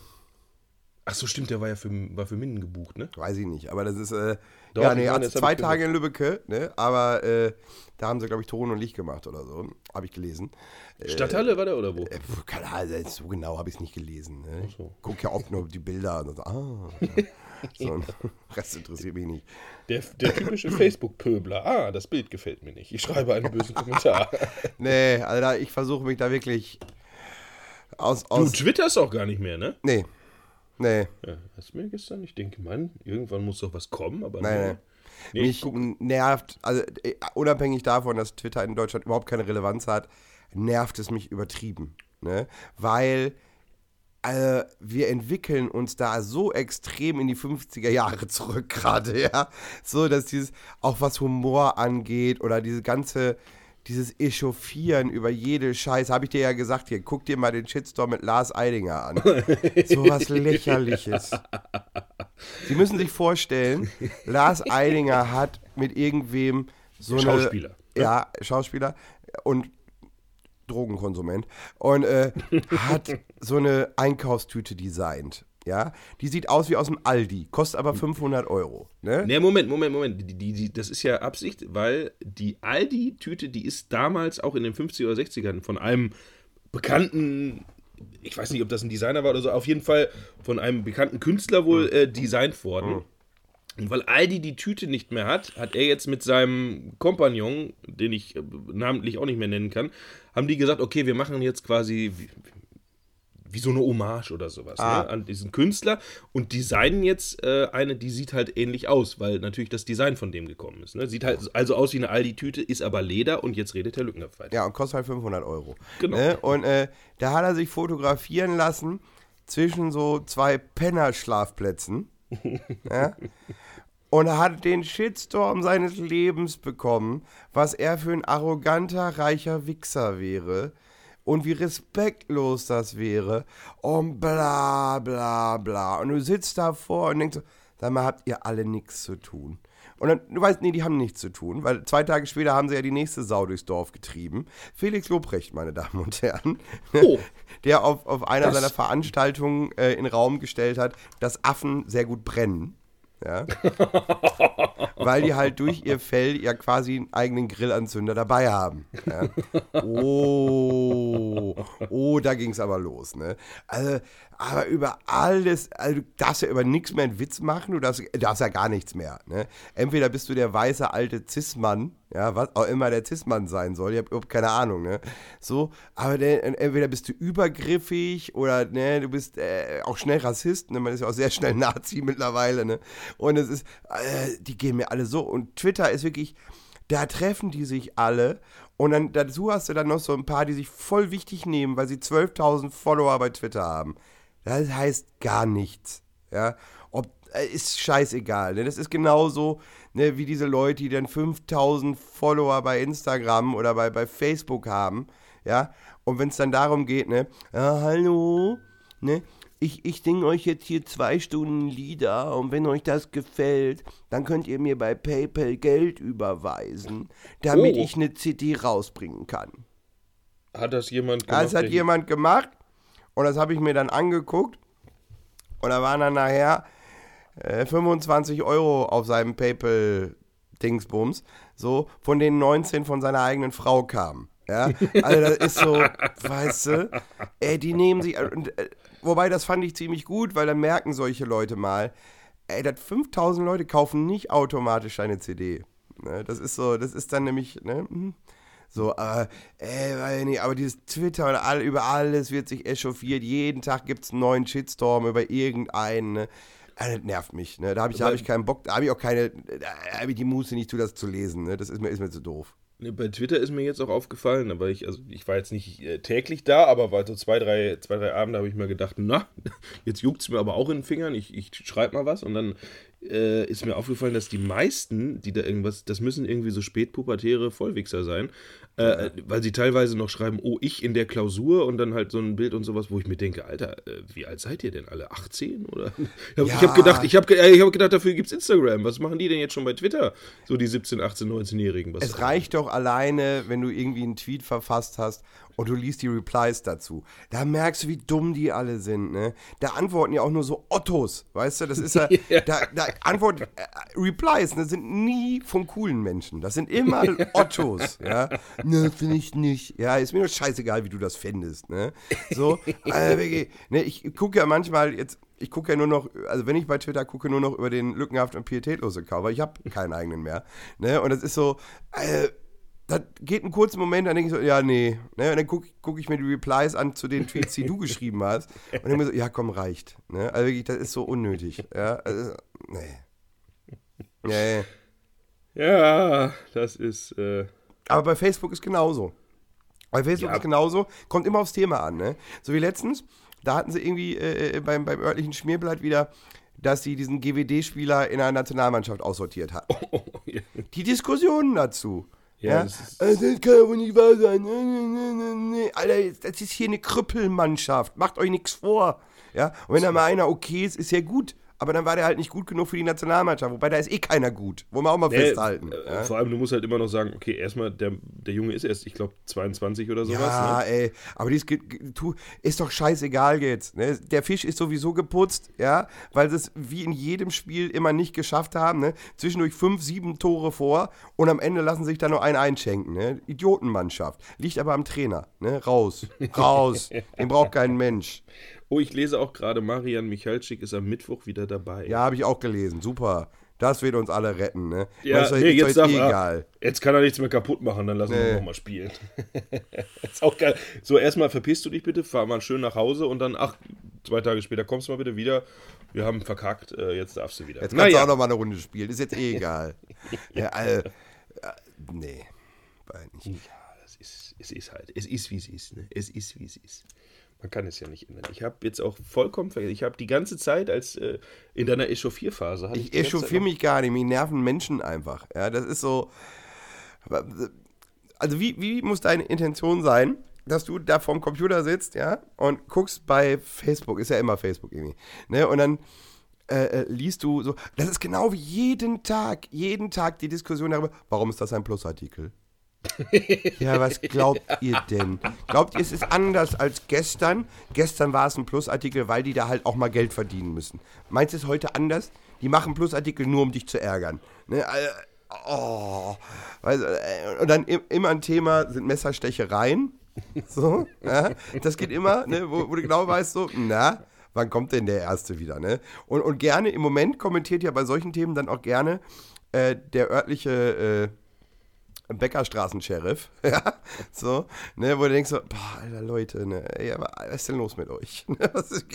B: Ach so, stimmt, der war ja für, war für Minden gebucht, ne?
C: Weiß ich nicht, aber das ist, äh,
B: Doch,
C: ja, nee,
B: meine,
C: zwei Tage in Lübbecke, ne, aber äh, da haben sie, glaube ich, Ton und Licht gemacht oder so, habe ich gelesen.
B: Stadthalle war der oder wo?
C: Äh, keine Ahnung, so genau habe ich es nicht gelesen. Ne?
B: So.
C: gucke ja oft nur die Bilder und so, ah, [laughs] ja. so, [laughs] Rest interessiert mich nicht.
B: Der, der typische Facebook-Pöbler. Ah, das Bild gefällt mir nicht. Ich schreibe einen bösen Kommentar. [laughs]
C: Nee, also da, ich versuche mich da wirklich aus,
B: Du
C: aus,
B: twitterst auch gar nicht mehr, ne?
C: nee, nee,
B: Ja, hast du mir gestern? Ich denke, Mann, irgendwann muss doch was kommen, aber
C: Nein,
B: nee.
C: nein.
B: Nee, ich
C: mich nervt, also äh, unabhängig davon, dass Twitter in Deutschland überhaupt keine Relevanz hat, nervt es mich übertrieben. Ne? Weil äh, wir entwickeln uns da so extrem in die 50er Jahre zurück [laughs] gerade, ja. So, dass dieses, auch was Humor angeht oder diese ganze, dieses Echauffieren über jede Scheiße, habe ich dir ja gesagt, hier, guck dir mal den Shitstorm mit Lars Eidinger an. [laughs] so was Lächerliches. Sie müssen sich vorstellen, Lars Eidinger hat mit irgendwem so eine.
B: Schauspieler, ne?
C: Ja, Schauspieler und Drogenkonsument. Und äh, hat so eine Einkaufstüte designt. Ja, die sieht aus wie aus dem Aldi, kostet aber 500 Euro. Ne?
B: Nee, Moment, Moment, Moment. Die, die, die, das ist ja Absicht, weil die Aldi-Tüte, die ist damals auch in den 50er oder 60ern von einem bekannten, ich weiß nicht, ob das ein Designer war oder so, auf jeden Fall von einem bekannten Künstler wohl äh, designt worden. Und weil Aldi die Tüte nicht mehr hat, hat er jetzt mit seinem Kompagnon, den ich äh, namentlich auch nicht mehr nennen kann, haben die gesagt, okay, wir machen jetzt quasi wie, so eine Hommage oder sowas
C: Ah.
B: ne, an diesen Künstler und designen jetzt äh, eine, die sieht halt ähnlich aus, weil natürlich das Design von dem gekommen ist. Ne? Sieht halt also aus wie eine Aldi-Tüte, ist aber Leder und jetzt redet Herr Lückenhoff weiter.
C: Ja, und kostet halt 500 Euro.
B: Genau.
C: Ne? Und äh, da hat er sich fotografieren lassen zwischen so zwei Pennerschlafplätzen. [laughs] ja? Und er hat den Shitstorm seines Lebens bekommen, was er für ein arroganter, reicher Wichser wäre. Und wie respektlos das wäre. Und bla bla bla. Und du sitzt davor und denkst so, sag mal, habt ihr alle nichts zu tun? Und dann, du weißt, nee, die haben nichts zu tun, weil zwei Tage später haben sie ja die nächste Sau durchs Dorf getrieben. Felix Lobrecht, meine Damen und Herren,
B: Oh. [laughs]
C: der auf, auf einer seiner Veranstaltungen äh, in den Raum gestellt hat, dass Affen sehr gut brennen. Ja. [laughs] Weil die halt durch ihr Fell ja quasi einen eigenen Grillanzünder dabei haben. Ja. Oh. oh, da ging es aber los, ne? Also, aber über alles, also du darfst ja über nichts mehr einen Witz machen, du darfst, du darfst ja gar nichts mehr, ne? Entweder bist du der weiße alte Cis-Mann, ja, was auch immer der Cis-Mann sein soll, ich habe überhaupt keine Ahnung, ne? So, aber der, entweder bist du übergriffig oder, ne, du bist äh, auch schnell Rassist, ne? Man ist ja auch sehr schnell [laughs] Nazi mittlerweile, ne? Und es ist, äh, die gehen mir alle so und Twitter ist wirklich, da treffen die sich alle und dann dazu hast du dann noch so ein paar, die sich voll wichtig nehmen, weil sie 12.000 Follower bei Twitter haben. Das heißt gar nichts. Ja, ob äh, ist scheißegal. Ne? Das ist genauso ne, wie diese Leute, die dann 5.000 Follower bei Instagram oder bei, bei Facebook haben. Ja, und wenn es dann darum geht, ne, ah, hallo, ne, ich, ich singe euch jetzt hier zwei Stunden Lieder und wenn euch das gefällt, dann könnt ihr mir bei PayPal Geld überweisen, damit oh. ich eine CD rausbringen kann.
B: Hat das jemand gemacht?
C: Das hat jemand gemacht und das habe ich mir dann angeguckt und da waren dann nachher äh, 25 Euro auf seinem PayPal-Dingsbums, so, von denen 19 von seiner eigenen Frau kamen. Ja, also das ist so, [laughs] weißt du, ey, die nehmen sich, äh, wobei das fand ich ziemlich gut, weil dann merken solche Leute mal, ey, das 5000 Leute kaufen nicht automatisch eine CD. Ne, das ist so, das ist dann nämlich, ne, hm, so, äh, ey, nee, aber dieses Twitter und all, über alles wird sich echauffiert. Jeden Tag gibt es einen neuen Shitstorm über irgendeinen. Ne? Also, das nervt mich. Ne? Da habe ich, hab ich keinen Bock, da habe ich auch keine, da habe ich die Muße nicht zu, das zu lesen. Ne? Das ist mir, ist mir zu doof.
B: Bei Twitter ist mir jetzt auch aufgefallen, aber ich, also ich war jetzt nicht äh, täglich da, aber war so zwei, drei, zwei, drei Abende habe ich mir gedacht, na, [laughs] jetzt juckt es mir aber auch in den Fingern, ich, ich schreibe mal was und dann äh, ist mir aufgefallen, dass die meisten, die da irgendwas, das müssen irgendwie so spätpubertäre Vollwichser sein, äh, weil sie teilweise noch schreiben, oh, ich in der Klausur und dann halt so ein Bild und sowas, wo ich mir denke, Alter, äh, wie alt seid ihr denn alle? 18? Oder? Ich habe ja. hab gedacht, ich habe äh, ich hab gedacht, dafür gibt es Instagram. Was machen die denn jetzt schon bei Twitter? So die 17, 18, 19-Jährigen.
C: Es reicht doch alleine, wenn du irgendwie einen Tweet verfasst hast und du liest die Replies dazu. Da merkst du, wie dumm die alle sind, ne? Da antworten ja auch nur so Ottos, weißt du? Das ist ja, [laughs] da, da antworten, äh, Replies, ne, sind nie von coolen Menschen. Das sind immer [laughs] Ottos, ja? Ne, finde ich nicht. Ja, ist mir nur scheißegal, wie du das fändest, ne? So, [laughs] äh, ne, ich gucke ja manchmal jetzt, ich gucke ja nur noch, also wenn ich bei Twitter gucke, nur noch über den lückenhaft und pietätlose Cover. Ich habe keinen eigenen mehr. Ne? Und das ist so, äh, das geht einen kurzen Moment, dann denke ich so, ja, nee. Ne? Und dann gucke guck ich mir die Replies an zu den Tweets, die du [laughs] geschrieben hast. Und dann denke ich so, ja, komm, reicht. Ne? Also wirklich, das ist so unnötig. Ja, also, nee. [laughs]
B: Nee. Ja, das ist. Äh
C: Aber bei Facebook ist genauso. Bei Facebook ja. ist genauso. Kommt immer aufs Thema an, ne? So wie letztens, da hatten sie irgendwie äh, äh beim, beim örtlichen Schmierblatt wieder dass sie diesen GWD-Spieler in einer Nationalmannschaft aussortiert hat. [laughs] Oh, ja. Die Diskussionen dazu. Ja, ja? Das, ist also, das kann ja wohl nicht wahr sein. Nee, nee, nee, Alter, das ist hier eine Krüppelmannschaft. Macht euch nichts vor. Ja? Und wenn da mal einer okay ist, ist ja gut aber dann war der halt nicht gut genug für die Nationalmannschaft. Wobei da ist eh keiner gut. Wollen wir auch mal nee, festhalten.
B: Äh, ja? Vor allem, du musst halt immer noch sagen, okay, erstmal, der, der Junge ist erst, ich glaube, 22 oder sowas.
C: Ja, ne? ey, aber dies ist doch scheißegal jetzt. Ne? Der Fisch ist sowieso geputzt, ja, weil sie es wie in jedem Spiel immer nicht geschafft haben. Ne? Zwischendurch fünf, sieben Tore vor und am Ende lassen sich da nur einen einschenken. Ne? Idiotenmannschaft. Liegt aber am Trainer. Ne? Raus. Raus. [laughs] Den braucht kein Mensch.
B: Oh, ich lese auch gerade, Marian Michalczyk ist am Mittwoch wieder dabei.
C: Ja, habe ich auch gelesen. Super. Das wird uns alle retten, ne?
B: Ja, ist nee, jetzt, darf, egal. jetzt kann er nichts mehr kaputt machen, dann lassen nee. wir nochmal spielen. [laughs] ist auch geil. So, erstmal verpisst du dich bitte, fahr mal schön nach Hause und dann, ach, zwei Tage später kommst du mal bitte wieder. Wir haben verkackt, äh, jetzt darfst du wieder.
C: Jetzt kannst naja. du auch nochmal eine Runde spielen, ist jetzt eh egal. [laughs] ja, äh, nee.
B: Nicht. Ja, das ist, es ist halt, es ist wie es ist, ne? Es ist wie es ist. Man kann es ja nicht ändern. Ich habe jetzt auch vollkommen vergessen. Ich habe die ganze Zeit als äh, in deiner Echauffierphase.
C: Ich, ich echauffiere mich gar nicht. Mich nerven Menschen einfach. Ja, das ist so. Also, wie, wie muss deine Intention sein, dass du da vorm Computer sitzt, ja, und guckst bei Facebook, ist ja immer Facebook irgendwie, ne, und dann. Äh, äh liest du so, das ist genau wie jeden Tag, jeden Tag die Diskussion darüber, warum ist das ein Plusartikel? [laughs] ja, was glaubt ihr denn? Glaubt ihr, es ist anders als gestern? Gestern war es ein Plusartikel, weil die da halt auch mal Geld verdienen müssen. Meinst du es heute anders? Die machen Plusartikel nur, um dich zu ärgern. Ne? Oh, weißt, und dann immer ein Thema sind Messerstechereien. [laughs] So, ja, das geht immer, ne, wo, wo du genau weißt, so, na, wann kommt denn der Erste wieder, ne? Und, und gerne, im Moment kommentiert ja bei solchen Themen dann auch gerne äh, der örtliche äh, Bäckerstraßen-Sheriff, [laughs] ja, so, ne, wo du denkst so, boah, alter Leute, ne, ey, was ist denn los mit euch? [laughs] Was ist,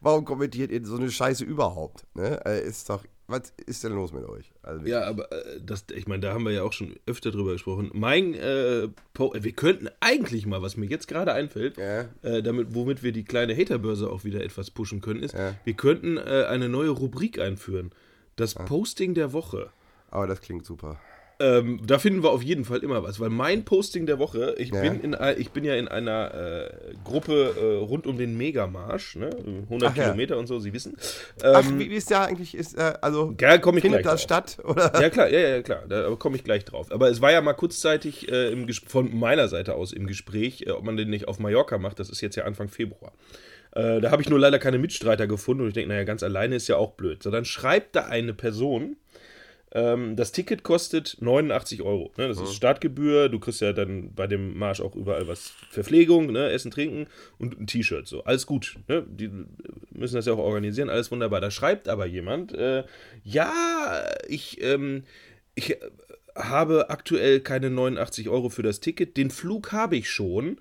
C: warum kommentiert ihr so eine Scheiße überhaupt, ne? Äh, ist doch, was ist denn los mit euch?
B: Also, ja, aber äh, das, ich meine, da haben wir ja auch schon öfter drüber gesprochen. Mein, äh, wir könnten eigentlich mal, was mir jetzt gerade einfällt, ja. äh, damit, womit wir die kleine Haterbörse auch wieder etwas pushen können, ist, ja. wir könnten äh, eine neue Rubrik einführen. Das ja. Posting der Woche.
C: Aber das klingt super.
B: Ähm, da finden wir auf jeden Fall immer was, weil mein Posting der Woche, ich, ja. bin, in, ich bin ja in einer äh, Gruppe äh, rund um den Megamarsch, ne? 100 Ach, Kilometer ja. und so, Sie wissen.
C: Ähm, Ach, wie, wie ist da eigentlich, ist, äh, also
B: ja, komm ich
C: findet
B: das
C: statt? Oder?
B: Ja klar, ja, ja klar, da komme ich gleich drauf. Aber es war ja mal kurzzeitig äh, von meiner Seite aus im Gespräch, äh, ob man den nicht auf Mallorca macht, das ist jetzt ja Anfang Februar. Äh, da habe ich nur leider keine Mitstreiter gefunden und ich denke, naja, ganz alleine ist ja auch blöd. So, dann schreibt da eine Person, ähm, das Ticket kostet 89 Euro. Ne? Das mhm. ist Startgebühr. Du kriegst ja dann bei dem Marsch auch überall was Verpflegung, ne? Essen, Trinken und ein T-Shirt. So, alles gut. Ne? Die müssen das ja auch organisieren, alles wunderbar. Da schreibt aber jemand, äh, ja, ich, ähm, ich habe aktuell keine 89 Euro für das Ticket. Den Flug habe ich schon.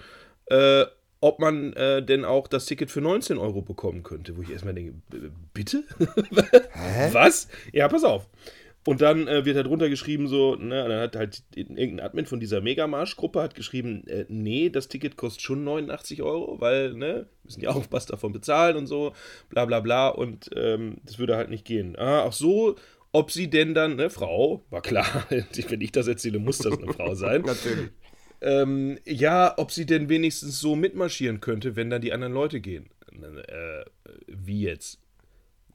B: Äh, ob man äh, denn auch das Ticket für 19 Euro bekommen könnte. Wo ich erstmal denke, bitte? [laughs] Was? Ja, pass auf. Und dann äh, wird halt drunter geschrieben, so, ne, dann hat halt irgendein Admin von dieser Megamarsch-Gruppe hat geschrieben, äh, nee, das Ticket kostet schon 89 Euro, weil, ne, müssen die auch was davon bezahlen und so, bla bla bla. Und ähm, das würde halt nicht gehen. Ah, ach so, ob sie denn dann, ne, Frau, war klar, [laughs] wenn ich das erzähle, muss das eine Frau sein. [laughs]
C: Natürlich.
B: Ähm, ja, ob sie denn wenigstens so mitmarschieren könnte, wenn dann die anderen Leute gehen. Äh, wie jetzt?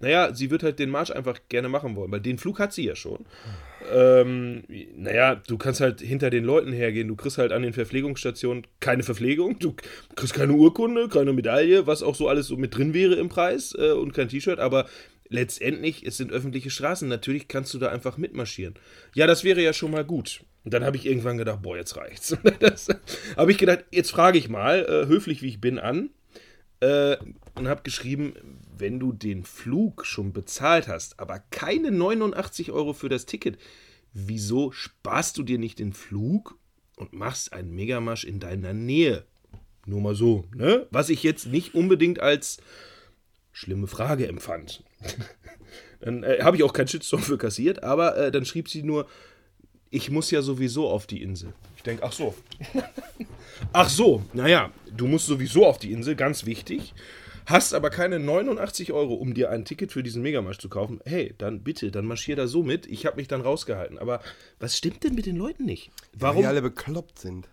B: Naja, sie wird halt den Marsch einfach gerne machen wollen, weil den Flug hat sie ja schon. Ähm, naja, du kannst halt hinter den Leuten hergehen. Du kriegst halt an den Verpflegungsstationen keine Verpflegung, du kriegst keine Urkunde, keine Medaille, was auch so alles so mit drin wäre im Preis äh, und kein T-Shirt, aber letztendlich, es sind öffentliche Straßen. Natürlich kannst du da einfach mitmarschieren. Ja, das wäre ja schon mal gut. Und dann habe ich irgendwann gedacht, boah, jetzt reicht's. [laughs] habe ich gedacht, jetzt frage ich mal, äh, höflich wie ich bin, an äh, und habe geschrieben, wenn du den Flug schon bezahlt hast, aber keine 89 Euro für das Ticket, wieso sparst du dir nicht den Flug und machst einen Megamarsch in deiner Nähe? Nur mal so, ne? Was ich jetzt nicht unbedingt als schlimme Frage empfand. [laughs] dann äh, habe ich auch keinen Shitstorm für kassiert, aber äh, dann schrieb sie nur, ich muss ja sowieso auf die Insel. Ich denke, ach so. [laughs] ach so, naja, du musst sowieso auf die Insel, ganz wichtig hast aber keine 89 Euro, um dir ein Ticket für diesen Megamarsch zu kaufen, hey, dann bitte, dann marschier da so mit. Ich habe mich dann rausgehalten. Aber was stimmt denn mit den Leuten nicht?
C: Warum? Weil die alle bekloppt sind.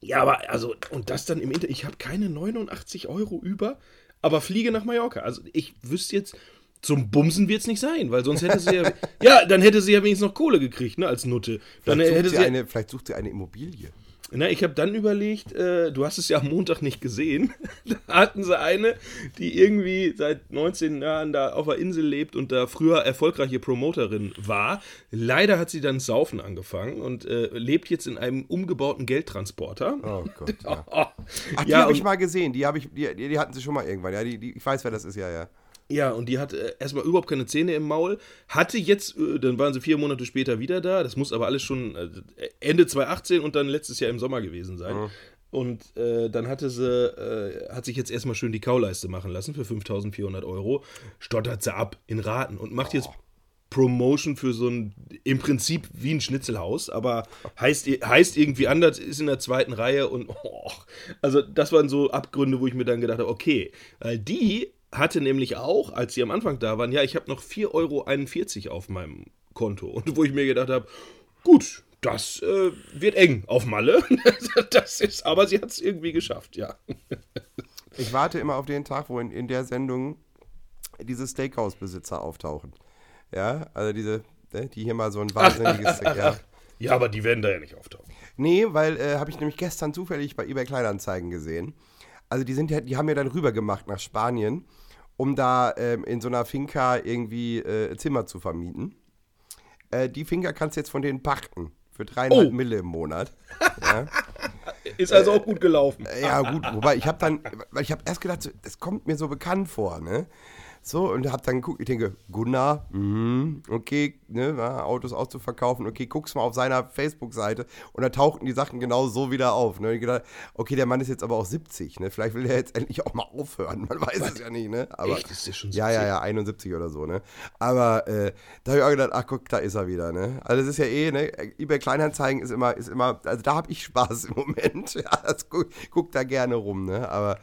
B: Ja, aber also, und das dann im Internet, ich habe keine 89 Euro über, aber fliege nach Mallorca. Also ich wüsste jetzt, zum Bumsen wird es nicht sein, weil sonst hätte sie ja, [laughs] ja, dann hätte sie ja wenigstens noch Kohle gekriegt, ne, als Nutte. Dann
C: vielleicht,
B: hätte
C: sucht sie eine, vielleicht sucht sie eine Immobilie.
B: Na, ich habe dann überlegt, äh, du hast es ja am Montag nicht gesehen. [laughs] da hatten sie eine, die irgendwie seit 19 Jahren da auf der Insel lebt und da früher erfolgreiche Promoterin war. Leider hat sie dann Saufen angefangen und äh, lebt jetzt in einem umgebauten Geldtransporter.
C: Oh Gott. Ja. [laughs] Ach, die ja, habe ich mal gesehen. Die, ich, die, die, hatten sie schon mal irgendwann. Ja, die, die, ich weiß, wer das ist, ja, ja.
B: Ja, und die hat äh, erstmal überhaupt keine Zähne im Maul. Hatte jetzt, äh, dann waren sie vier Monate später wieder da. Das muss aber alles schon äh, Ende 2018 und dann letztes Jahr im Sommer gewesen sein. Mhm. Und äh, dann hatte sie, äh, hat sich jetzt erstmal schön die Kauleiste machen lassen für 5400 Euro. Stottert sie ab in Raten und macht jetzt Promotion für so ein, im Prinzip wie ein Schnitzelhaus, aber heißt, heißt irgendwie anders, ist in der zweiten Reihe und [laughs] oh, also das waren so Abgründe, wo ich mir dann gedacht habe, okay, weil die hatte nämlich auch, als sie am Anfang da waren, ja, ich habe noch 4,41 Euro auf meinem Konto. Und wo ich mir gedacht habe, gut, das äh, wird eng auf Malle. [laughs] das ist, aber sie hat es irgendwie geschafft, ja.
C: ich warte immer auf den Tag, wo in, in der Sendung diese Steakhouse-Besitzer auftauchen. Ja, also diese, ne, die hier mal so ein wahnsinniges. [laughs]
B: Ach, ach, ja. ja, aber die werden da ja nicht auftauchen.
C: Nee, weil äh, habe ich nämlich gestern zufällig bei eBay Kleinanzeigen gesehen. Also die sind ja, die haben ja dann rüber gemacht nach Spanien um da ähm, in so einer Finca irgendwie äh, Zimmer zu vermieten. Äh, die Finca kannst du jetzt von denen pachten. Für dreieinhalb oh. Mille im Monat. [laughs] ja.
B: Ist also auch gut gelaufen.
C: Ja, gut, wobei ich habe dann, weil ich habe erst gedacht, das kommt mir so bekannt vor, ne? So, und hab dann geguckt, ich denke, Gunnar, mhm, okay, ne, Autos auszuverkaufen, okay, guck's mal auf seiner Facebook-Seite und da tauchten die Sachen genau so wieder auf. Ne? Und ich gedacht, okay, der Mann ist jetzt aber auch 70, ne? Vielleicht will er jetzt endlich auch mal aufhören. Man weiß Was? es ja nicht, ne? Aber,
B: Echt? Ist der schon
C: 70? Ja, ja, ja, 71 oder so, ne? Aber äh, da habe ich auch gedacht, ach guck, da ist er wieder, ne? Also das ist ja eh, ne? eBay Kleinanzeigen ist immer, ist immer, also da habe ich Spaß im Moment. [laughs] Ja, das guck, guck da gerne rum, ne? Aber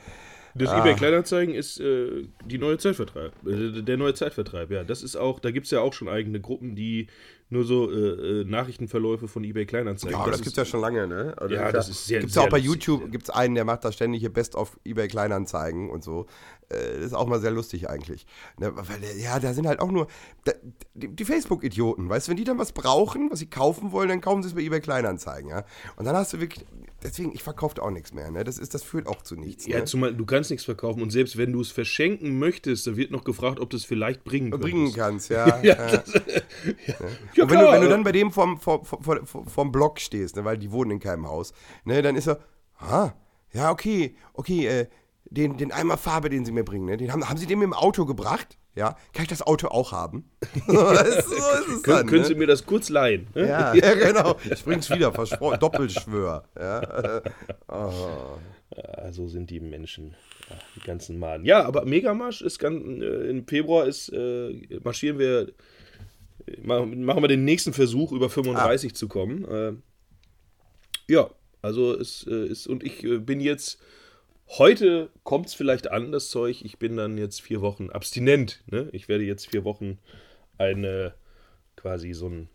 B: das ah. eBay Kleinanzeigen ist äh, die neue Zeitvertreib. Äh, der neue Zeitvertreib, ja. Das ist auch, da gibt es ja auch schon eigene Gruppen, die nur so äh, äh Nachrichtenverläufe von eBay Kleinanzeigen.
C: Ja, das, das gibt es ja schon lange, ne?
B: Also ja, das ist sehr
C: Gibt es auch bei YouTube, gibt es einen, der macht da ständige Best of eBay Kleinanzeigen und so. Äh, das ist auch mal sehr lustig eigentlich. Ne? Weil, ja, da sind halt auch nur da, die, die Facebook-Idioten, weißt du, wenn die dann was brauchen, was sie kaufen wollen, dann kaufen sie es bei eBay Kleinanzeigen, ja. Und dann hast du wirklich, deswegen, ich verkaufe auch nichts mehr, ne? Das, ist, das führt auch zu nichts.
B: Ja,
C: ne?
B: zumal du kannst nichts verkaufen und selbst wenn du es verschenken möchtest, da wird noch gefragt, ob du es vielleicht bringen
C: kannst. Bringen kannst, ja. [laughs] ja, das, ja. ja. und wenn du, wenn du dann bei dem vom, vom, vom, vom Block stehst, ne, weil die wohnen in keinem Haus, ne, dann ist er, ah, ja, okay, okay, äh, den, den Eimer Farbe, den sie mir bringen, ne? Den haben, haben sie dem Auto gebracht? Ja, kann ich das Auto auch haben? [laughs]
B: so ist, es dann, Können ne? Sie mir das kurz leihen?
C: Ne? Ja, [laughs] ja, genau. Ich bring's wieder, versprochen. Doppelschwör. Ja. [laughs]
B: Oh. ja, so sind die Menschen. Ja, die ganzen Maden. Ja, aber Megamarsch ist ganz, äh, im Februar ist, äh, marschieren wir, machen wir den nächsten Versuch, über 35 ah. zu kommen. Äh, ja, also es äh, ist, und ich äh, bin jetzt Heute kommt es vielleicht an, das Zeug. Ich bin dann jetzt vier Wochen abstinent. Ne? Ich werde jetzt vier Wochen eine quasi so, ein,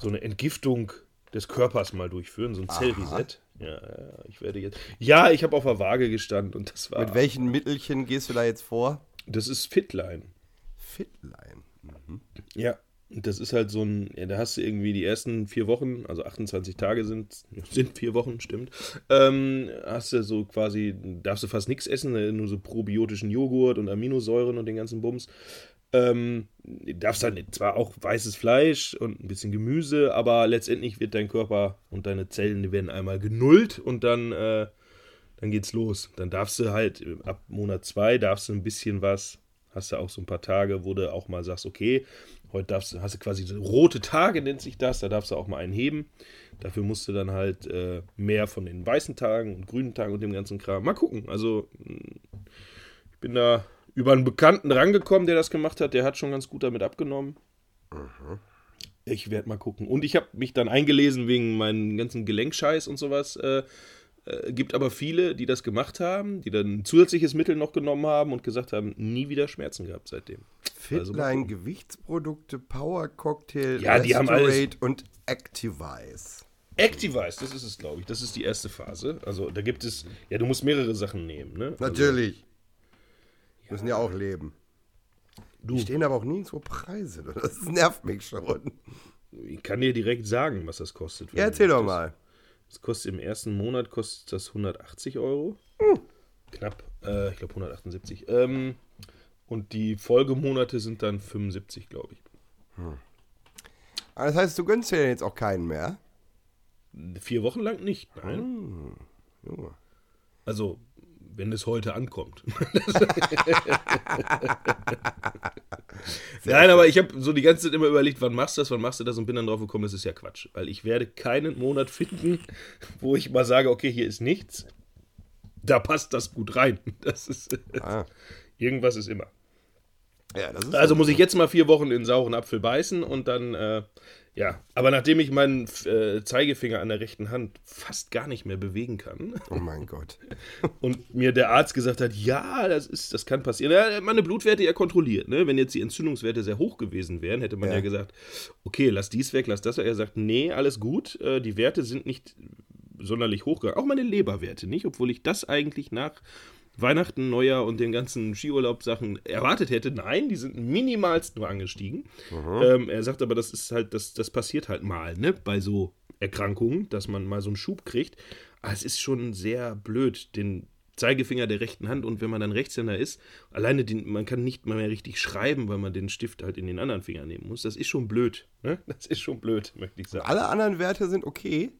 B: so eine Entgiftung des Körpers mal durchführen, so ein Zellreset. Ja, ich werde jetzt. Ja, ich habe auf der Waage gestanden und das war.
C: Mit welchen Mittelchen gehst du da jetzt vor?
B: Das ist Fitline.
C: Fitline. Mhm.
B: Ja, das ist halt so ein, ja, da hast du irgendwie die ersten vier Wochen, also 28 Tage sind, [laughs] sind vier Wochen, stimmt, ähm, hast du so quasi, darfst du fast nichts essen, äh, nur so probiotischen Joghurt und Aminosäuren und den ganzen Bums. Ähm, darfst halt zwar auch weißes Fleisch und ein bisschen Gemüse, aber letztendlich wird dein Körper und deine Zellen, die werden einmal genullt und dann, äh, dann geht's los. Dann darfst du halt ab Monat zwei darfst du ein bisschen was, hast du auch so ein paar Tage, wo du auch mal sagst, okay, Heute darfst, hast du quasi rote Tage, nennt sich das. Da darfst du auch mal einen heben. Dafür musst du dann halt äh, mehr von den weißen Tagen und grünen Tagen und dem ganzen Kram. Mal gucken. Also, ich bin da über einen Bekannten rangekommen, der das gemacht hat. Der hat schon ganz gut damit abgenommen. Mhm. Ich werde mal gucken. Und ich habe mich dann eingelesen wegen meinen ganzen Gelenkscheiß und sowas. Äh, äh, gibt aber viele, die das gemacht haben, die dann ein zusätzliches Mittel noch genommen haben und gesagt haben, nie wieder Schmerzen gehabt seitdem.
C: Fitline, also Gewichtsprodukte, Power Cocktail,
B: ja, die haben alles.
C: und Activize.
B: Activize, das ist es, glaube ich. Das ist die erste Phase. Also da gibt es, ja, du musst mehrere Sachen nehmen, ne?
C: Also Natürlich. Also, müssen ja auch leben. Du. Die stehen aber auch nirgendwo Preise. [laughs] Das nervt mich schon.
B: Ich kann dir direkt sagen, was das kostet.
C: Ja, erzähl doch mal.
B: Das kostet im ersten Monat kostet das 180 Euro. Hm. Knapp, äh, ich glaube 178. Ähm, und die Folgemonate sind dann 75, glaube ich. Hm.
C: Das heißt, du gönnst dir jetzt auch keinen mehr?
B: Vier Wochen lang nicht, nein. Hm. Also, wenn es heute ankommt. [laughs] Nein, aber ich habe so die ganze Zeit immer überlegt, wann machst du das, wann machst du das und bin dann drauf gekommen, das ist ja Quatsch. Weil ich werde keinen Monat finden, wo ich mal sage, okay, hier ist nichts. Da passt das gut rein. [laughs] Das ist. Ah. Irgendwas ist immer. Ja, also muss ich jetzt mal vier Wochen in sauren Apfel beißen und dann äh, ja, aber nachdem ich meinen äh, Zeigefinger an der rechten Hand fast gar nicht mehr bewegen kann.
C: Oh mein Gott. [laughs]
B: und mir der Arzt gesagt hat, ja, das ist, das kann passieren. Ja, meine Blutwerte ja kontrolliert. Ne? Wenn jetzt die Entzündungswerte sehr hoch gewesen wären, hätte man ja, ja gesagt, okay, lass dies weg, lass das weg. Er sagt, nee, alles gut. Äh, die Werte sind nicht sonderlich hochgegangen. Auch meine Leberwerte nicht, obwohl ich das eigentlich nach Weihnachten, Neujahr und den ganzen Skiurlaub-Sachen erwartet hätte. Nein, die sind minimalst nur angestiegen. Ähm, er sagt aber, das ist halt, das, das passiert halt mal, ne, bei so Erkrankungen, dass man mal so einen Schub kriegt. Aber es ist schon sehr blöd, den Zeigefinger der rechten Hand und wenn man dann Rechtshänder ist, alleine den, man kann nicht mal mehr richtig schreiben, weil man den Stift halt in den anderen Finger nehmen muss. Das ist schon blöd, ne? [laughs] Das ist schon blöd, möchte ich sagen.
C: Alle anderen Werte sind okay?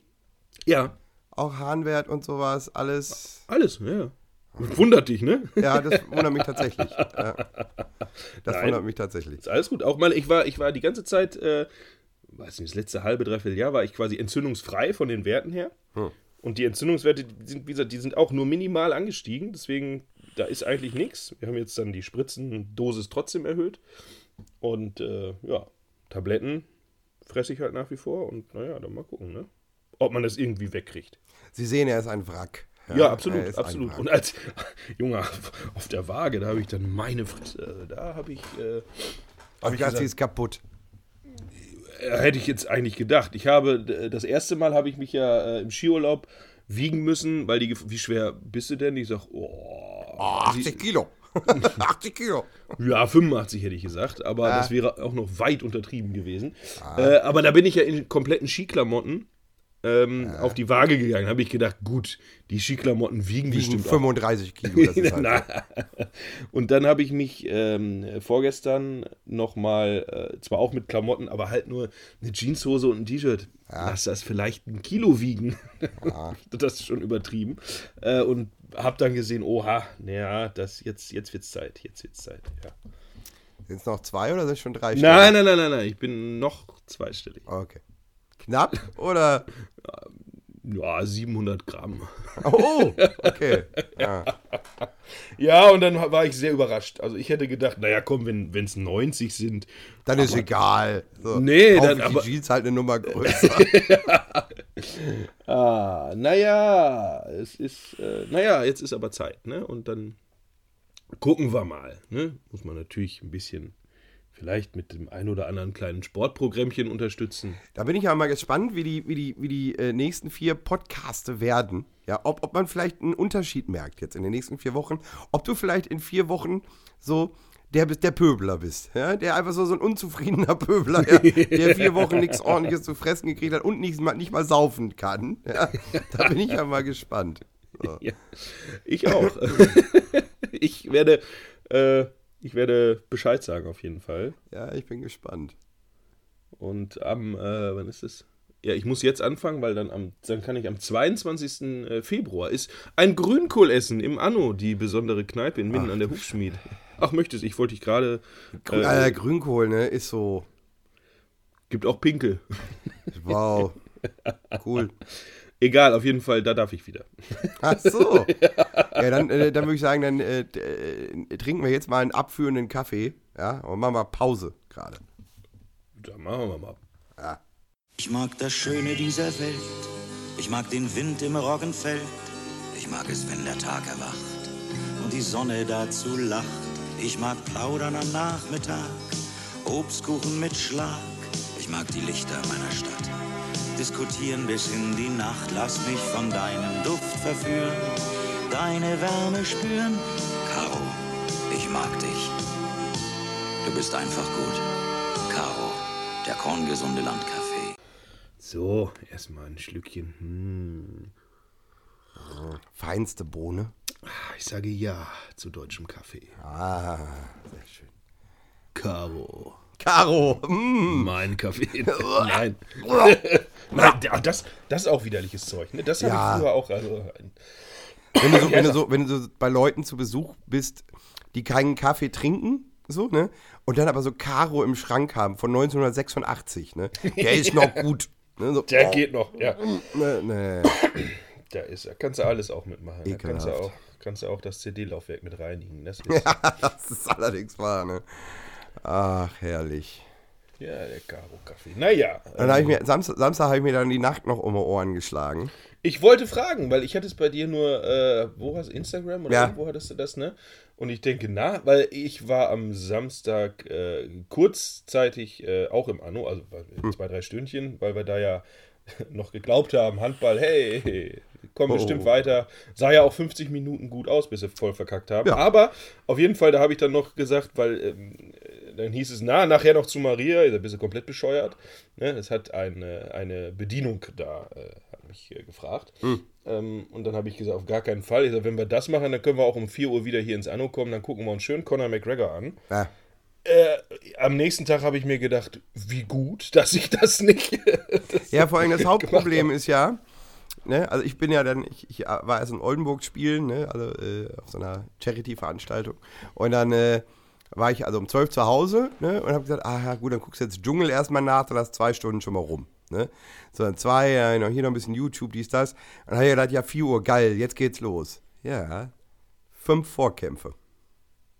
B: Ja,
C: Auch Hahnwert und sowas, alles.
B: Alles, ja. Wundert dich, ne?
C: Ja, das wundert mich tatsächlich. [laughs] Ja. Das
B: Nein.
C: wundert mich tatsächlich.
B: Ist alles gut. Auch mal, ich war, ich war die ganze Zeit, äh, weiß nicht, das letzte halbe, dreiviertel Jahr war ich quasi entzündungsfrei von den Werten her.
C: Hm.
B: Und die Entzündungswerte, die sind, wie gesagt, die sind auch nur minimal angestiegen. Deswegen, da ist eigentlich nichts. Wir haben jetzt dann die Spritzendosis trotzdem erhöht. Und äh, ja, Tabletten fresse ich halt nach wie vor. Und naja, dann mal gucken, ne? Ob man das irgendwie wegkriegt.
C: Sie sehen, er ist ein Wrack.
B: Ja,
C: er
B: absolut, absolut. Und als [laughs] Junge auf der Waage, da habe ich dann meine Fresse, da habe ich, äh,
C: Aber
B: ich
C: das
B: gesagt-
C: ist kaputt.
B: äh, hätte ich jetzt eigentlich gedacht. Ich habe, das erste Mal habe ich mich ja äh, im Skiurlaub wiegen müssen, weil die, wie schwer bist du denn? Ich sag, oh,
C: Oh, 80 Kilo. [laughs] 80 Kilo.
B: ja, 85 hätte ich gesagt, aber
C: Ah.
B: das wäre auch noch weit untertrieben gewesen. Äh, aber da bin ich ja in kompletten Skiklamotten ähm, auf die Waage gegangen. Habe ich gedacht, gut, die Skiklamotten wiegen
C: Wiegen
B: bestimmt auch
C: 35 Kilo. Das ist [laughs] halt
B: und dann habe ich mich ähm, vorgestern nochmal, äh, zwar auch mit Klamotten, aber halt nur eine Jeanshose und ein T-Shirt. Lass das vielleicht ein Kilo wiegen. [laughs] das ist schon übertrieben. Äh, und habe dann gesehen, oha, naja, das, jetzt, jetzt wird's Zeit, jetzt wird's Zeit. Ja.
C: Sind es noch zwei oder sind es schon drei
B: Nein, nein, nein, nein, nein, ich bin noch zweistellig.
C: Okay. Knapp oder?
B: Ja, 700 Gramm.
C: Oh, okay. [laughs] Ja.
B: Ja, und dann war ich sehr überrascht. Also ich hätte gedacht, naja, komm, wenn es 90 sind,
C: Dann ist egal. So,
B: Nee, dann
C: ich
B: aber-
C: die Jeans halt eine Nummer größer. [laughs]
B: Ah, naja, es ist, äh, naja, jetzt ist aber Zeit, ne? Und dann gucken wir mal, ne? Muss man natürlich ein bisschen vielleicht mit dem ein oder anderen kleinen Sportprogrammchen unterstützen.
C: Da bin ich ja mal gespannt, wie die, wie die, wie die äh, nächsten vier Podcaste werden. Ja, ob, ob man vielleicht einen Unterschied merkt jetzt in den nächsten vier Wochen. Ob du vielleicht in vier Wochen so der, der Pöbler bist. Ja, der einfach so, so ein unzufriedener Pöbler, ja, der vier Wochen [laughs] nichts ordentliches zu fressen gekriegt hat und nicht, mal- nicht mal saufen kann. Ja, da bin ich ja mal gespannt. So.
B: Ja, ich auch. [laughs] [laughs] ich werde, äh, ich werde Bescheid sagen auf jeden Fall.
C: Ja, ich bin gespannt.
B: Und am, äh, wann ist es? Ja, ich muss jetzt anfangen, weil dann, am, dann kann ich am 22. äh, Februar ist ein Grünkohlessen im Anno, die besondere Kneipe in Minden an der Hufschmied. Ach, möchtest ich, wollte ich gerade.
C: Grün,
B: Äh,
C: äh, Grünkohl, ne, ist so,
B: gibt auch Pinkel.
C: wow, [laughs] cool.
B: Egal, auf jeden Fall, da darf ich wieder.
C: Ach so. [laughs] Ja, dann, äh, dann würde ich sagen, dann äh, äh, trinken wir jetzt mal einen abführenden Kaffee. Ja, und machen mal Pause gerade.
B: Da machen wir mal.
C: Ja.
D: Ich mag das Schöne dieser Welt. Ich mag den Wind im Roggenfeld. Ich mag es, wenn der Tag erwacht und die Sonne dazu lacht. Ich mag Plaudern am Nachmittag, Obstkuchen mit Schlag. Ich mag die Lichter meiner Stadt. Diskutieren bis in die Nacht. Lass mich von deinem Duft verführen, deine Wärme spüren. Caro, ich mag dich. Du bist einfach gut. Caro, der korngesunde Landkaffee.
B: So, erstmal ein Schlückchen. Hm.
C: Feinste Bohne.
B: Ich sage ja zu deutschem Kaffee.
C: Ah, sehr schön.
B: Caro.
C: Caro. Mm.
B: Mein Kaffee. [laughs] Nein. [laughs] Nein, das, das ist auch widerliches Zeug. Ne? Das habe
C: Ja.
B: ich früher auch. Also,
C: Wenn, du so, wenn, du so, wenn du so bei Leuten zu Besuch bist, die keinen Kaffee trinken, so, ne? Und dann aber so Caro im Schrank haben von 1986, ne? Der ist noch [laughs] gut. Ne? So,
B: der
C: oh,
B: geht noch, ja.
C: Ne, ne. [clears throat]
B: Da ist er. Kannst du alles auch mitmachen. Da kannst du auch, kannst du auch das CD-Laufwerk mit reinigen. Das ist,
C: Das ist allerdings wahr, ne? Ach, herrlich.
B: ja, der Caro-Kaffee. Naja.
C: Dann habe ich
B: ähm,
C: mir, Samstag, Samstag habe ich mir dann die Nacht noch um die Ohren geschlagen.
B: Ich wollte fragen, weil ich hatte es bei dir nur, äh, wo hast du Instagram oder
C: Ja.
B: irgendwo hattest du das, ne? Und ich denke, na, weil ich war am Samstag äh, kurzzeitig äh, auch im Anno, also
C: Hm.
B: zwei, drei Stündchen, weil wir da ja [laughs] noch geglaubt haben, Handball, hey, kommen
C: Oh.
B: bestimmt weiter. Sah ja auch 50 Minuten gut aus, bis sie voll verkackt haben.
C: Ja.
B: Aber auf jeden Fall, da habe ich dann noch gesagt, weil ähm, äh, dann hieß es, na, nachher noch zu Maria, da bist du komplett bescheuert. Ne? Es hat eine, eine Bedienung da, äh, hat mich äh, gefragt. Ähm, und dann habe ich gesagt, auf gar keinen Fall. Ich sag, wenn wir das machen, dann können wir auch um 4 Uhr wieder hier ins Anno kommen, dann gucken wir uns schön Conor McGregor an.
C: Ja.
B: Äh, am nächsten Tag habe ich mir gedacht, wie gut, [laughs] dass ich das nicht. [laughs] das
C: Ja, vor allem das [laughs] Hauptproblem ist ja, ne? Also ich bin ja dann, ich, ich war erst in Oldenburg spielen, ne? Also äh, auf so einer Charity-Veranstaltung. Und dann äh, war ich also um 12 zu Hause, ne? Und habe gesagt, ah ja gut, dann guckst du jetzt Dschungel erstmal nach, dann hast zwei Stunden schon mal rum. Ne? So, dann zwei, ja, noch hier noch ein bisschen YouTube, dies, das. Und dann habe ich gedacht, ja, 4 Uhr, geil, jetzt geht's los. Ja, fünf Vorkämpfe.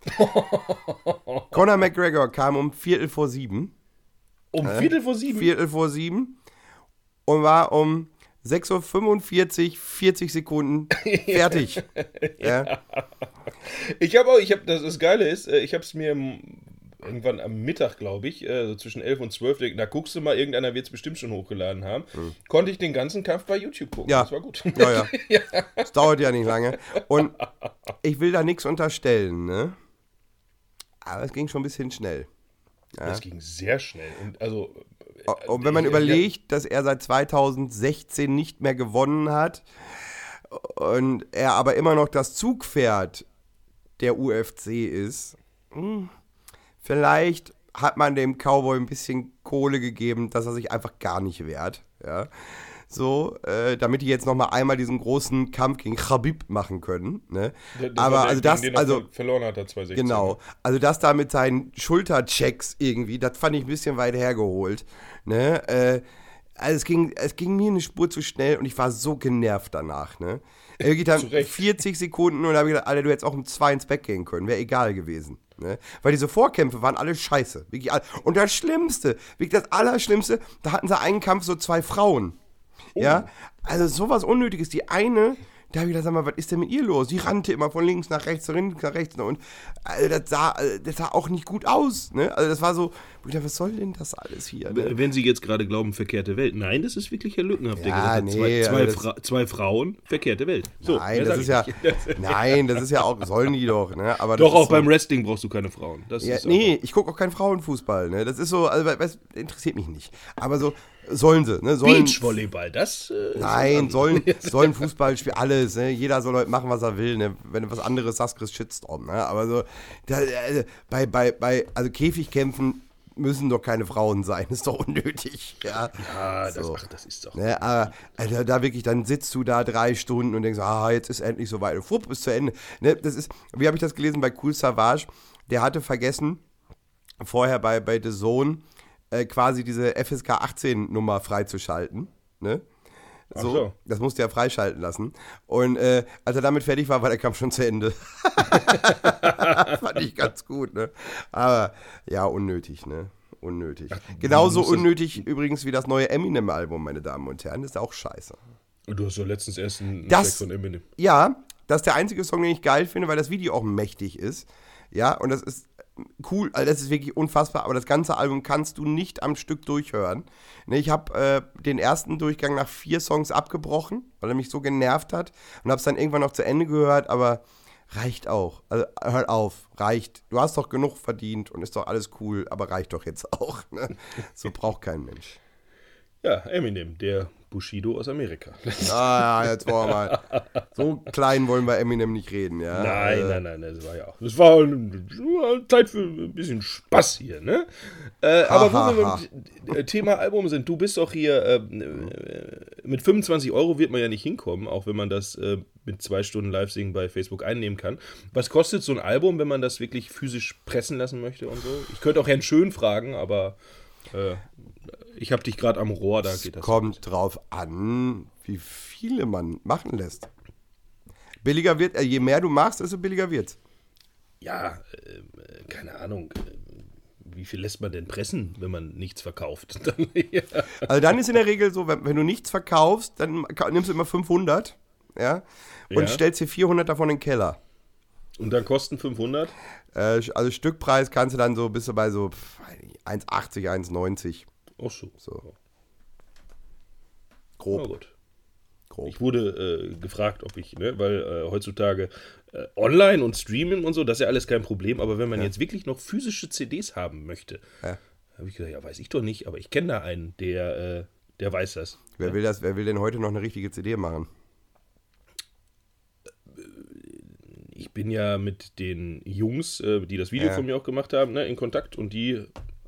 C: [laughs] Conor McGregor kam um Viertel vor sieben.
B: Um Viertel vor sieben?
C: Viertel vor sieben. Und war um 6.45 Uhr, 40 Sekunden [laughs] fertig. ja.
B: Ich habe auch, ich habe, das, das Geile ist, äh, ich habe es mir irgendwann am Mittag, glaube ich, äh, so zwischen 11 und 12, da guckst du mal, irgendeiner wird es bestimmt schon hochgeladen haben, mhm. konnte ich den ganzen Kampf bei YouTube gucken.
C: Ja.
B: Das war gut.
C: Ja, ja. ja. [laughs] Das dauert ja nicht lange. Und ich will da nichts unterstellen, ne? Aber es ging schon ein bisschen schnell.
B: Ja. Das ging sehr schnell. Und also.
C: Und wenn man ich, überlegt, dass er seit 2016 nicht mehr gewonnen hat und er aber immer noch das Zugpferd der UFC ist, hm, vielleicht hat man dem Cowboy ein bisschen Kohle gegeben, dass er sich einfach gar nicht wehrt. Ja. So, äh, damit die jetzt noch mal einmal diesen großen Kampf gegen Khabib machen können. Ne? Das Aber also das, also
B: verloren hat er 2016.
C: Genau, also das da mit seinen Schulterchecks irgendwie, das fand ich ein bisschen weit hergeholt. Ne? Äh, also es ging, es ging mir eine Spur zu schnell und ich war so genervt danach. Ne? Er geht dann 40 Sekunden und da habe ich gedacht, Alter, du hättest auch um zwei ins Bett gehen können, wäre egal gewesen. Ne? Weil diese Vorkämpfe waren alle scheiße. Wirklich, und das Schlimmste, wirklich das Allerschlimmste, da hatten sie einen Kampf so zwei Frauen. Oh. Ja, also sowas Unnötiges. Die eine, da habe ich gedacht, sag mal, was ist denn mit ihr los? Die rannte immer von links nach rechts, von links nach rechts. Und also das, sah, äh, das sah auch nicht gut aus. Ne? Also das war so, ich dachte, was soll denn das alles hier? Ne?
B: Wenn Sie jetzt gerade glauben, verkehrte Welt. Nein, das ist wirklich Herr Lückenhaft, der ja, gesagt nee, zwei, zwei, Fra zwei, Frauen, verkehrte Welt.
C: So, nein, [laughs] das ist ja, nein, das ist ja auch, sollen die doch. Ne? Aber
B: doch, auch so, beim Wrestling brauchst du keine Frauen. Das
C: ja, nee, ich gucke auch keinen Frauenfußball. Ne? Das ist so, also, das interessiert mich nicht. Aber so, Sollen sie, ne? Sollen,
B: Beachvolleyball, das.
C: Äh, nein, sollen, [laughs] sollen Fußball spielen, alles, ne? Jeder soll heute machen, was er will, ne? Wenn du was anderes sagst, kriegst Shitstorm, ne? Aber so, da, äh, bei, bei, bei, also Käfigkämpfen müssen doch keine Frauen sein, ist doch unnötig, ja.
B: Ja, das, ach, das ist doch.
C: Ne? Aber also, da wirklich, dann sitzt du da drei Stunden und denkst, ah, jetzt ist endlich soweit. Und fupp, ist zu Ende. Ne? Das ist, wie habe ich das gelesen bei Cool Savage? Der hatte vergessen, vorher bei, bei The Zone, äh, quasi diese FSK 18 Nummer freizuschalten. Ne? So, so, Das musste er freischalten lassen. Und äh, als er damit fertig war, war der Kampf schon zu Ende. [laughs] Fand ich ganz gut, ne? Aber ja, unnötig, ne? Unnötig. Ach, Genauso unnötig übrigens wie das neue Eminem-Album, meine Damen und Herren. Das ist auch scheiße.
B: Und du hast doch letztens erst einen
C: das, von Eminem. Ja, das ist der einzige Song, den ich geil finde, weil das Video auch mächtig ist. Ja, und das ist cool, also das ist wirklich unfassbar, aber das ganze Album kannst du nicht am Stück durchhören. Ne, ich habe äh, den ersten Durchgang nach vier Songs abgebrochen, weil er mich so genervt hat und habe es dann irgendwann noch zu Ende gehört, aber reicht auch. Also hört auf, reicht. Du hast doch genug verdient und ist doch alles cool, aber reicht doch jetzt auch. Ne? So braucht kein Mensch.
B: Ja, Eminem, der Bushido aus Amerika. [laughs]
C: Ah, ja, jetzt wollen wir mal. So klein wollen wir Eminem nicht reden, ja.
B: Nein, äh, nein, nein, das war ja auch. Das war Zeit für ein bisschen Spaß hier, ne? Äh, aber wo wir beim äh, Thema Album sind, du bist doch hier, äh, mit 25 Euro wird man ja nicht hinkommen, auch wenn man das äh, mit zwei Stunden Live-Singen bei Facebook einnehmen kann. Was kostet so ein Album, wenn man das wirklich physisch pressen lassen möchte und so? Ich könnte auch Herrn Schön fragen, aber äh, ich habe dich gerade am Rohr, da geht das.
C: Kommt nicht. drauf an, wie viele man machen lässt. Billiger wird, äh, je mehr du machst, desto billiger wird.
B: Ja, äh, keine Ahnung. Äh, wie viel lässt man denn pressen, wenn man nichts verkauft? [laughs]
C: ja. Also dann ist in der Regel so, wenn, wenn, du nichts verkaufst, dann nimmst du immer 500, ja, und ja. stellst hier 400 davon in den Keller.
B: Und dann kosten 500?
C: Äh, also Stückpreis kannst du dann so, bist du bei so 1,80, 1,90.
B: Ach so. so.
C: Grob. Na gut.
B: Grob. Ich wurde äh, gefragt, ob ich, ne, weil äh, heutzutage äh, online und streamen und so, das ist ja alles kein Problem, aber wenn man ja. jetzt wirklich noch physische CDs haben möchte, ja. habe ich gesagt, ja, weiß ich doch nicht, aber ich kenne da einen, der, äh, der weiß das.
C: Wer
B: ja.
C: will das, wer will denn heute noch eine richtige CD machen?
B: Ich bin ja mit den Jungs, äh, die das Video von mir auch gemacht haben, ne, in Kontakt und die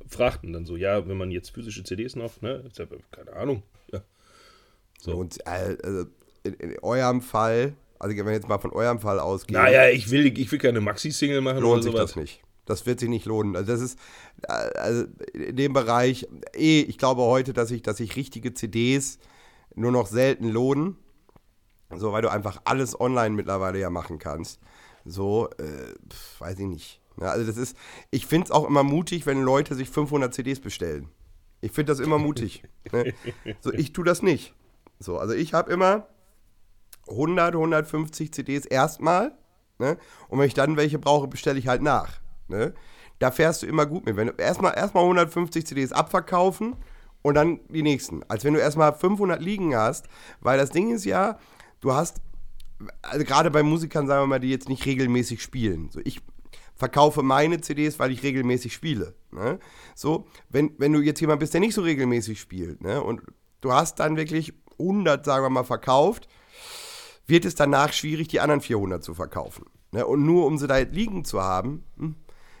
B: fragten dann so, ja, wenn man jetzt physische CDs noch, ne, ja, keine Ahnung. Ja.
C: So. Und äh, in, in eurem Fall, also wenn wir jetzt mal von eurem Fall ausgehen,
B: Naja, ich will, ich will keine Maxi-Single machen
C: lohnt
B: oder
C: sich
B: sowas.
C: das nicht. Das wird sich nicht lohnen. Also das ist äh, also in dem Bereich, eh, ich glaube heute, dass sich dass sich richtige CDs nur noch selten lohnen. So, weil du einfach alles online mittlerweile ja machen kannst. So, äh, weiß ich nicht. Ja, also das ist, ich finde es auch immer mutig, wenn Leute sich 500 CDs bestellen. Ich finde das immer mutig. ne? So, ich tue das nicht. So, also ich habe immer 100, 150 CDs erstmal. Ne? Und wenn ich dann welche brauche, bestelle ich halt nach. Ne? Da fährst du immer gut mit. Wenn du erstmal erstmal 150 CDs abverkaufen und dann die nächsten. Als wenn du erstmal 500 liegen hast, weil das Ding ist ja, du hast, also gerade bei Musikern, sagen wir mal, die jetzt nicht regelmäßig spielen. So, ich verkaufe meine CDs, weil ich regelmäßig spiele. Ne? So, wenn, wenn du jetzt jemand bist, der nicht so regelmäßig spielt, ne? und du hast dann wirklich 100, sagen wir mal, verkauft, wird es danach schwierig, die anderen 400 zu verkaufen. Ne? Und nur um sie da liegen zu haben, hm,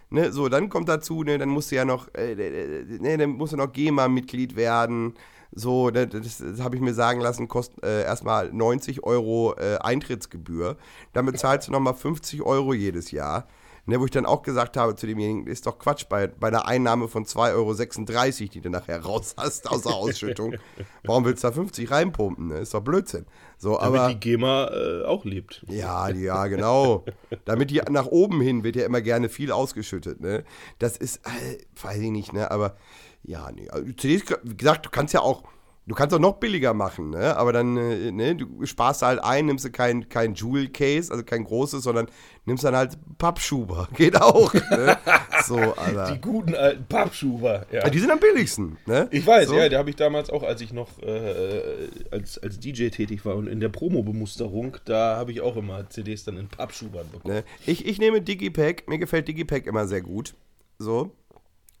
C: ne? so, dann kommt dazu, ne, dann musst du ja noch, äh, äh, ne, dann musst du noch GEMA-Mitglied werden. So, das, das habe ich mir sagen lassen, kostet äh, erstmal 90 Euro äh, Eintrittsgebühr. Damit zahlst du nochmal 50 Euro jedes Jahr. Ne, wo ich dann auch gesagt habe zu demjenigen, ist doch Quatsch, bei, bei einer Einnahme von 2,36 Euro, die du nachher raus hast aus der Ausschüttung. [laughs] Warum willst du da 50 reinpumpen? Ne? Ist doch Blödsinn. So,
B: Damit
C: aber,
B: die GEMA äh, auch lebt.
C: ja, ja, genau. Damit die nach oben hin wird ja immer gerne viel ausgeschüttet, ne? Das ist, äh, weiß ich nicht, ne? Aber ja, nee. Also, CDs, wie gesagt, du kannst ja auch, du kannst auch noch billiger machen, ne? Aber dann, äh, ne, du sparst halt ein, nimmst du kein, kein Jewel-Case, also kein großes, sondern nimmst dann halt Pappschuber. [laughs] Geht auch. ne? [laughs] So, Alter.
B: Die guten alten Pappschuber. Ja.
C: Ja, die sind am billigsten, ne?
B: Ich weiß,
C: so.
B: ja, da habe ich damals auch, als ich noch äh, als, als DJ tätig war und in der Promo-Bemusterung, da habe ich auch immer CDs dann in Pappschubern bekommen.
C: Ne? Ich, ich nehme Digipack. Mir gefällt Digipack immer sehr gut. So.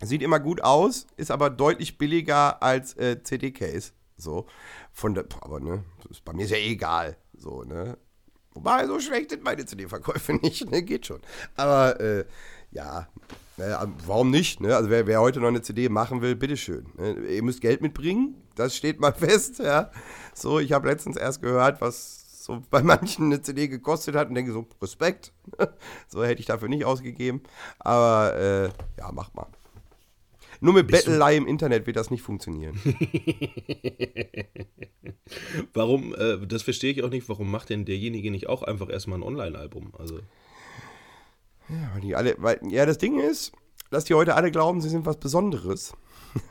C: Sieht immer gut aus, ist aber deutlich billiger als äh, CD-Case. So. Von der, aber ne, das ist, bei mir eh egal. So, ne. Wobei, so schlecht sind meine CD-Verkäufe [laughs] nicht, ne? Geht schon. Aber, äh, ja, ne, warum nicht, ne? Also, wer, wer heute noch eine CD machen will, bitteschön. Ne? Ihr müsst Geld mitbringen, das steht mal [laughs] fest, ja. So, ich habe letztens erst gehört, was so [laughs] bei manchen eine CD gekostet hat und denke so, Respekt. so hätte ich dafür nicht ausgegeben. Aber, äh, ja, mach mal. Nur mit Bettelei im Internet wird das nicht funktionieren. [laughs]
B: Warum, äh, das verstehe ich auch nicht, warum macht denn derjenige nicht auch einfach erstmal ein Online-Album? Also,
C: Ja, weil die alle, weil, ja, das Ding ist, dass die heute alle glauben, sie sind was Besonderes.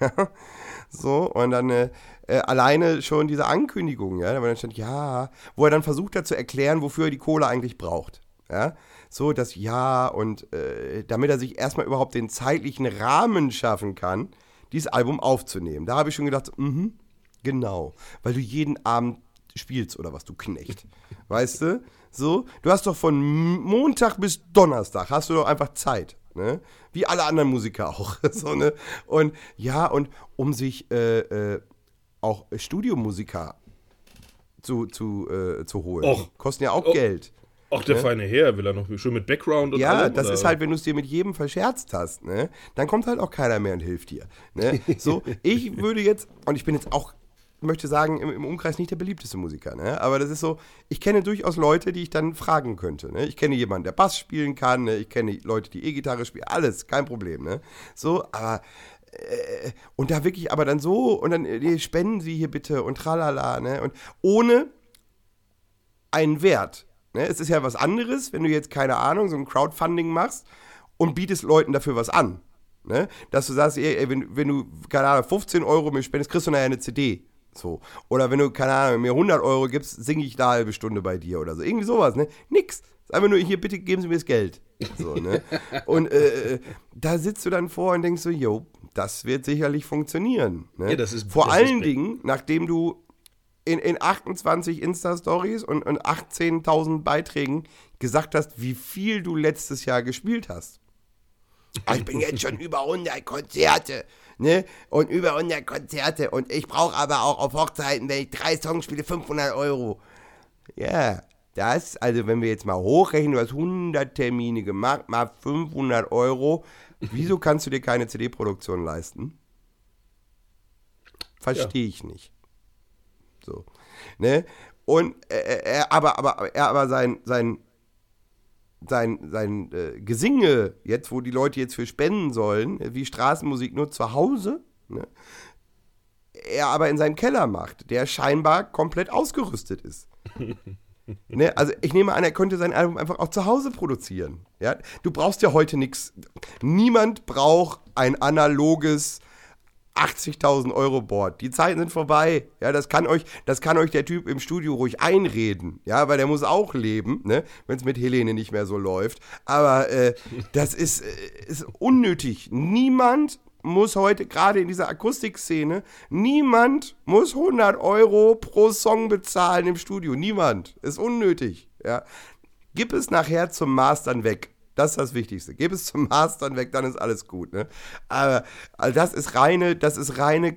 C: [laughs] so, und dann äh, äh, alleine schon diese Ankündigung, ja, wo dann stand, ja, wo er dann versucht hat zu erklären, wofür er die Kohle eigentlich braucht. Ja, so das Ja und äh, damit er sich erstmal überhaupt den zeitlichen Rahmen schaffen kann, dieses Album aufzunehmen. Da habe ich schon gedacht, mhm, genau, weil du jeden Abend spielst oder was, du Knecht. [laughs] Weißt du? So, du hast doch von Montag bis Donnerstag hast du doch einfach Zeit, ne? Wie alle anderen Musiker auch. [laughs] so, ne? Und ja, und um sich äh, äh, auch Studiomusiker zu, zu, äh, zu holen.
B: Och.
C: Kosten ja auch
B: Oh.
C: Geld.
B: Ach, der feine Herr, will er noch schön mit Background und
C: Ja,
B: allem,
C: das
B: oder?
C: ist halt, wenn du es dir mit jedem verscherzt hast, ne, dann kommt halt auch keiner mehr und hilft dir. Ne? So, [laughs] ich würde jetzt, und ich bin jetzt auch, möchte sagen, im, im Umkreis nicht der beliebteste Musiker, ne? Aber das ist so, ich kenne durchaus Leute, die ich dann fragen könnte. Ne? Ich kenne jemanden, der Bass spielen kann, ne? ich kenne Leute, die E-Gitarre spielen, alles, kein Problem, ne? So, aber äh, und da wirklich aber dann so und dann äh, spenden Sie hier bitte und tralala, ne? Und ohne einen Wert. Ne? Es ist ja was anderes, wenn du jetzt, keine Ahnung, so ein Crowdfunding machst und bietest Leuten dafür was an. Ne? Dass du sagst, ey, ey, wenn, wenn du, keine Ahnung, 15 Euro mir spendest, kriegst du nachher eine CD. So. Oder wenn du, keine Ahnung, mir 100 Euro gibst, singe ich da eine halbe Stunde bei dir oder so. Irgendwie sowas, ne? Nix. Ist einfach nur, hier, bitte geben Sie mir das Geld. So, ne? [laughs] Und äh, da sitzt du dann vor und denkst so, jo, das wird sicherlich funktionieren. Ne?
B: Ja, das ist-
C: Vor
B: das ist
C: allen
B: be-
C: Dingen, nachdem du in, in 28 Insta-Stories und, und 18.000 Beiträgen gesagt hast, wie viel du letztes Jahr gespielt hast. Ah, Ich bin jetzt schon [laughs] über 100 Konzerte, ne? Und über 100 Konzerte. Und ich brauche aber auch auf Hochzeiten, wenn ich drei Songs spiele, 500 Euro. Ja, das, also wenn wir jetzt mal hochrechnen, du hast 100 Termine gemacht, mal 500 Euro. Wieso kannst du dir keine CD-Produktion leisten? Verstehe ich nicht. So. Ne? Und er, er aber, aber, er aber sein, sein, sein, sein äh, Gesinge, jetzt wo die Leute jetzt für spenden sollen, wie Straßenmusik nur zu Hause, ne, er aber in seinem Keller macht, der scheinbar komplett ausgerüstet ist. [laughs] ne, also ich nehme an, er könnte sein Album einfach auch zu Hause produzieren. Ja? Du brauchst ja heute nichts. Niemand braucht ein analoges 80.000 Euro Board. Die Zeiten sind vorbei. Ja, das kann euch, das kann euch der Typ im Studio ruhig einreden. Ja, weil der muss auch leben, ne? wenn es mit Helene nicht mehr so läuft. Aber äh, das ist, äh, ist unnötig. Niemand muss heute, gerade in dieser Akustikszene, niemand muss 100 Euro pro Song bezahlen im Studio. Niemand. Ist unnötig. Ja. Gib es nachher zum Mastern weg. Das ist das Wichtigste. Gib es zum Mastern weg, dann ist alles gut. Ne? Aber also das ist reine, das ist reine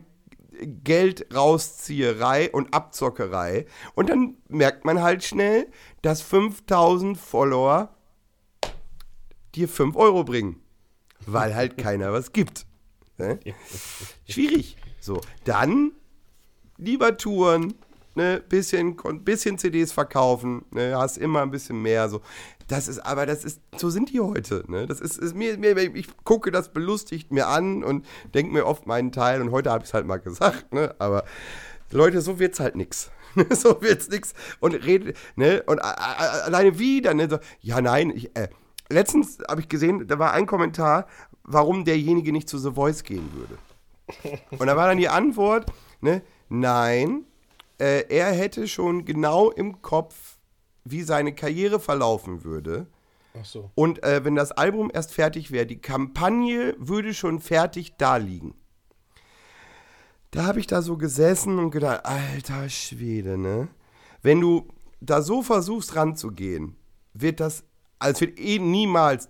C: Geldrauszieherei und Abzockerei. Und dann merkt man halt schnell, dass 5000 Follower dir 5 Euro bringen. Weil halt [laughs] keiner was gibt. Ne? Schwierig. So, dann lieber Touren, ne, bisschen, bisschen CDs verkaufen, ne, hast immer ein bisschen mehr. So. Das ist, aber das ist, so sind die heute. Ne? Das ist, ist mir, mir, ich gucke das belustigt mir an und denke mir oft meinen Teil und heute habe ich es halt mal gesagt, ne? Aber Leute, so wird's halt nix. [laughs] so wird's nix. Und rede, ne? Und alleine wieder, ne? So, ja, nein, ich, äh, letztens habe ich gesehen, da war ein Kommentar, warum derjenige nicht zu The Voice gehen würde. [laughs] Und da war dann die Antwort, ne? Nein, äh, er hätte schon genau im Kopf, wie seine Karriere verlaufen würde.
B: Ach so.
C: Und äh, wenn das Album erst fertig wäre, die Kampagne würde schon fertig da liegen. Da habe ich da so gesessen und gedacht, alter Schwede, ne? Wenn du da so versuchst ranzugehen, wird das, als wird eh niemals,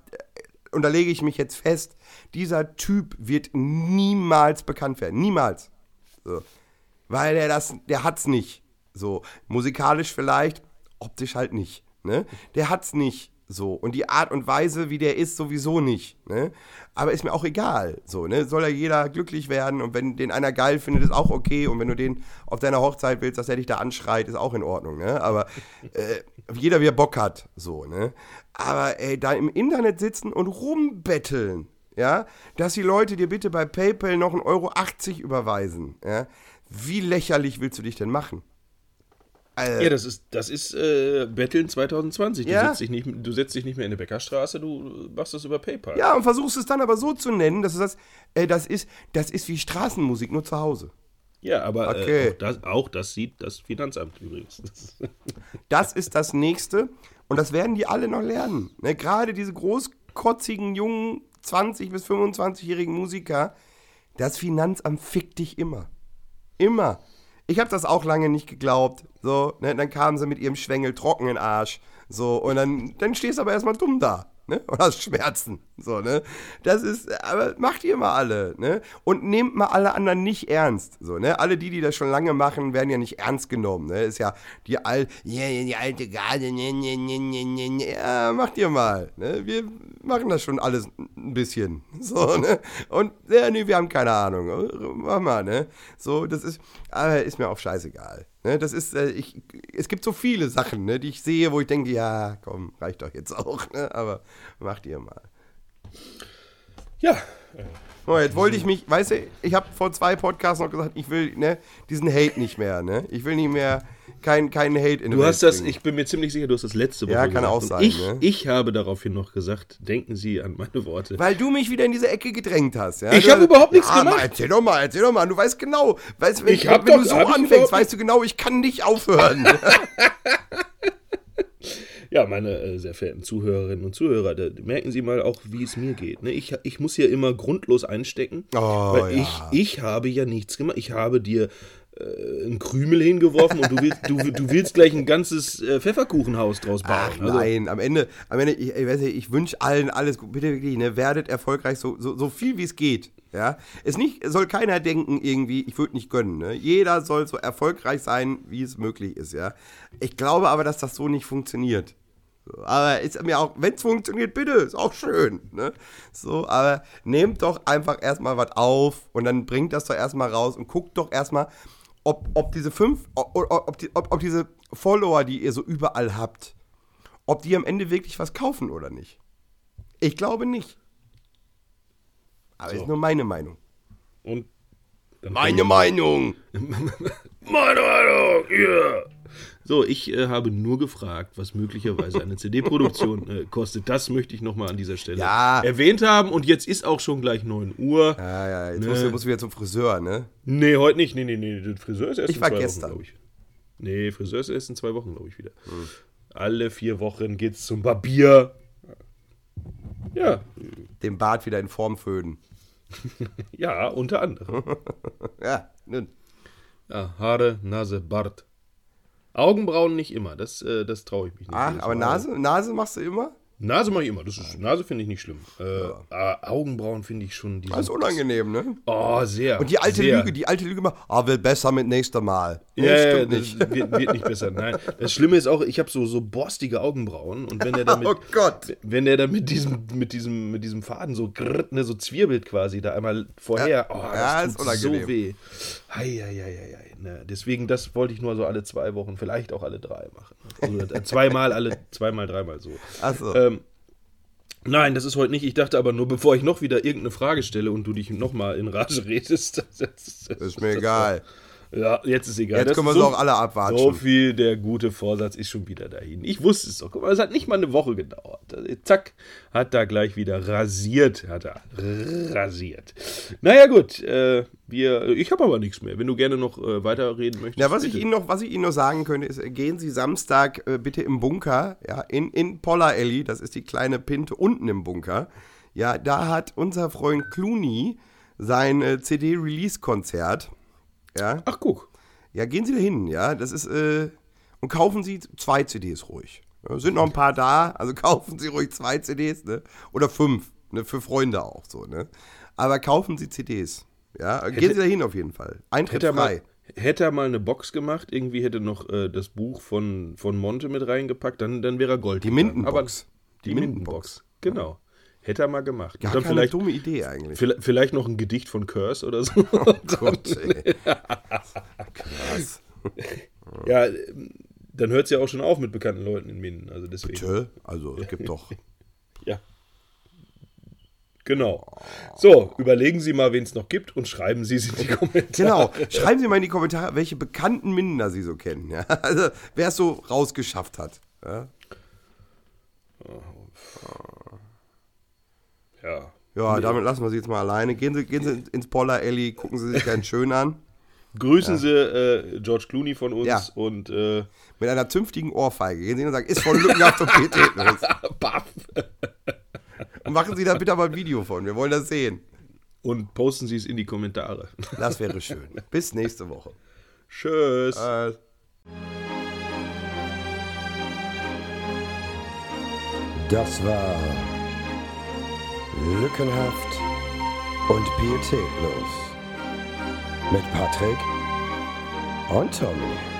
C: und da lege ich mich jetzt fest, dieser Typ wird niemals bekannt werden. Niemals. So. Weil der das, der hat's nicht. So, musikalisch vielleicht, optisch halt nicht. Ne? Der hat's nicht so. Und die Art und Weise, wie der ist, sowieso nicht. Ne? Aber ist mir auch egal. So, ne? Soll ja jeder glücklich werden und wenn den einer geil findet, ist auch okay. Und wenn du den auf deiner Hochzeit willst, dass er dich da anschreit, ist auch in Ordnung. Ne? Aber äh, jeder, wie er Bock hat. So, ne? Aber ey, da im Internet sitzen und rumbetteln, ja, dass die Leute dir bitte bei PayPal noch 1,80 Euro überweisen, ja. Wie lächerlich willst du dich denn machen?
B: Also, ja, das ist, das ist äh, Betteln 2020. Du,
C: Ja?
B: setzt dich nicht, du setzt dich nicht mehr in eine Bäckerstraße, du machst das über PayPal.
C: Ja, und versuchst es dann aber so zu nennen, dass du sagst, äh, das, ist, das ist wie Straßenmusik, nur zu Hause.
B: Ja, aber
C: Okay.
B: äh, auch, das, auch das sieht das Finanzamt übrigens. [laughs]
C: Das ist das Nächste. Und das werden die alle noch lernen. Ne? Gerade diese großkotzigen, jungen 20- bis 25-jährigen Musiker, das Finanzamt fickt dich immer. Immer. Ich habe das auch lange nicht geglaubt. So, ne? Dann kamen sie mit ihrem Schwengel trocken in den Arsch. So, und dann, dann stehst du aber erstmal dumm da. Ne? [laughs] Und hast Schmerzen. So, ne? Das ist, aber macht ihr mal alle, ne? Und nehmt mal alle anderen nicht ernst. So, ne? Alle die, die das schon lange machen, werden ja nicht ernst genommen. Ne? Ist ja die al ja, ja, die alte Garde, ne, ne, ne, ne, ne, ne. Ja, macht ihr mal. Ne? Wir machen das schon alles ein bisschen. [laughs] So, ne? Und ja, nee, wir haben keine Ahnung. Mach mal, ne? So, das ist, aber ist mir auch scheißegal. Ne? Das ist, äh, ich, es gibt so viele Sachen, ne, die ich sehe, wo ich denke, ja, komm, reicht doch jetzt auch, ne? Aber macht ihr mal.
B: ja,
C: Oh, jetzt wollte ich mich, weißt du, ich habe vor zwei Podcasts noch gesagt, ich will ne, diesen Hate nicht mehr, ne? Ich will nicht mehr keinen kein Hate in
B: du
C: Welt
B: hast das, ich bin mir ziemlich sicher, du hast das letzte Woche
C: Ja, kann auch sein,
B: Ich,
C: ne?
B: ich habe daraufhin noch gesagt, denken Sie an meine Worte.
C: Weil du mich wieder in diese Ecke gedrängt hast, ja?
B: Ich
C: Du-
B: hab überhaupt nichts
C: ja,
B: gemacht.
C: Mal, erzähl doch mal, erzähl doch mal. Du weißt genau, weißt, wenn,
B: Ich hab
C: wenn
B: doch-
C: du so anfängst, weißt du genau, ich kann nicht aufhören. [laughs]
B: Ja, meine äh, sehr verehrten Zuhörerinnen und Zuhörer, da, merken Sie mal auch, wie es mir geht. Ne? Ich, ich muss hier immer grundlos einstecken,
C: Oh,
B: weil
C: ja.
B: ich, ich habe ja nichts gemacht. Ich habe dir äh, einen Krümel hingeworfen und du willst, du, du willst gleich ein ganzes äh, Pfefferkuchenhaus draus bauen.
C: Ach
B: Also,
C: nein, am Ende, am Ende, ich, ich, weiß nicht, ich wünsche allen alles gut. Bitte wirklich, ne, werdet erfolgreich, so, so, so viel wie es geht. Ja, es nicht, soll keiner denken irgendwie, ich würde nicht gönnen. Ne? Jeder soll so erfolgreich sein, wie es möglich ist. Ja, ich glaube aber, dass das so nicht funktioniert. So, aber ist mir auch, wenn es funktioniert, bitte, ist auch schön. Ne? So, aber nehmt doch einfach erstmal was auf und dann bringt das doch erstmal raus und guckt doch erstmal, ob, ob diese fünf, ob, ob, die, ob, ob diese Follower, die ihr so überall habt, ob die am Ende wirklich was kaufen oder nicht. Ich glaube nicht. Aber
B: So.
C: ist nur meine Meinung.
B: Und [laughs]
C: Meine Meinung!
B: Meine Meinung, ja. So, ich äh, habe nur gefragt, was möglicherweise eine CD-Produktion äh, kostet. Das möchte ich nochmal an dieser Stelle
C: Ja.
B: erwähnt haben. Und jetzt ist auch schon gleich 9 Uhr.
C: Ja, ja, jetzt
B: Ne.
C: musst, du, musst du wieder zum Friseur, ne?
B: Nee, heute nicht. Nee, nee, nee. Der Friseur ist erst
C: Ich
B: in zwei
C: gestern.
B: Wochen, glaube ich. Nee, Friseur ist erst in zwei Wochen, glaube ich, wieder.
C: Hm.
B: Alle vier Wochen geht's zum Barbier. Ja,
C: Den Bart wieder in Form föhnen. [laughs]
B: ja, unter anderem. [laughs]
C: Ja, nun.
B: Ja, Haare, Nase, Bart. Augenbrauen nicht immer, das, äh, das traue ich mich nicht.
C: Ah, aber
B: Mal.
C: Nase, Nase machst du immer?
B: Nase mache ich immer. Das ist, Nase finde ich nicht schlimm. Äh, aber Augenbrauen finde ich schon. Die
C: Das ist
B: sind-
C: unangenehm, ne?
B: Oh, sehr.
C: Und die alte
B: sehr.
C: Lüge, die alte Lüge immer, ah, wird besser mit nächster Mal. Nee,
B: Ja, ja,
C: stimmt nicht.
B: wird, wird nicht besser. Nein. Das Schlimme ist auch, ich habe so, so borstige Augenbrauen und wenn der dann mit, [laughs]
C: Oh Gott.
B: wenn der dann mit diesem, mit diesem, mit diesem Faden so grrrt, ne, so zwirbelt quasi da einmal vorher, oh, das
C: Ja,
B: tut
C: ist
B: so weh. Hei, ne. Deswegen, das wollte ich nur so alle zwei Wochen, vielleicht auch alle drei machen. Also äh, zweimal, alle, zweimal, dreimal so.
C: Ach so.
B: Ähm, Nein, das ist heute nicht. Ich dachte aber nur, bevor ich noch wieder irgendeine Frage stelle und du dich nochmal in Rage redest. Das, [laughs] das, das,
C: ist mir egal.
B: Ja, jetzt ist egal.
C: Jetzt
B: Das
C: können wir
B: ist
C: sie auch alle abwatschen.
B: So viel, der gute Vorsatz ist schon wieder dahin. Ich wusste es doch. Guck mal, es hat nicht mal eine Woche gedauert. Zack, hat da gleich wieder rasiert. Hat er rasiert. Naja, gut. Äh, wir, ich habe aber nichts mehr. Wenn du gerne noch äh, weiterreden möchtest.
C: Ja, was ich. Ihnen noch, was ich Ihnen noch sagen könnte, ist, äh, gehen Sie Samstag äh, bitte im Bunker, ja, in, in Polla Alley, das ist die kleine Pinte unten im Bunker. Ja, da hat unser Freund Clooney sein äh, CD-Release-Konzert. Ja,
B: Ach, guck.
C: ja, gehen Sie da hin, ja, das ist, äh, und kaufen Sie zwei CDs ruhig. Ja, sind noch ein paar da, also [laughs] kaufen Sie ruhig zwei CDs, ne, oder fünf, ne, für Freunde auch so, ne. Aber kaufen Sie CDs, ja, gehen Sie da hin auf jeden Fall. Eintritt
B: Hätte er,
C: frei.
B: mal, hätte er mal eine Box gemacht, irgendwie hätte noch äh, das Buch von, von Monte mit reingepackt, dann, dann wäre er Gold.
C: Die. Mindenbox.
B: Aber die Mindenbox. Genau. Hätte er mal gemacht.
C: Gar keine
B: vielleicht,
C: dumme Idee eigentlich.
B: vielleicht, vielleicht noch ein Gedicht von Curse oder so. [laughs]
C: Gott, ey. Krass. [laughs]
B: ja, dann hört es ja auch schon auf mit bekannten Leuten in Minden. Also deswegen.
C: Tö, also es gibt doch. [laughs]
B: Ja. Genau. So, überlegen Sie mal, wen es noch gibt und schreiben Sie es in die Kommentare.
C: Genau. Schreiben Sie mal in die Kommentare, welche bekannten Minder Sie so kennen. Ja? Also wer es so rausgeschafft hat. Ja,
B: Ja.
C: ja damit lassen wir Sie jetzt mal alleine. Gehen Sie, gehen Sie ins Poller Alley, gucken Sie sich ganz schön an.
B: Grüßen Sie äh, George Clooney von uns
C: Ja.
B: und äh,
C: Mit einer zünftigen Ohrfeige. Gehen Sie hin und sagen, ist voll lückenhaft [laughs] und pietätlos.
B: Baff.
C: Und machen Sie da bitte aber ein Video von. Wir wollen das sehen.
B: und posten Sie es in die Kommentare.
C: Das wäre schön. Bis nächste Woche.
B: Tschüss.
C: Äh,
E: Das war Lückenhaft und Pietätlos mit Patrick und Tommy.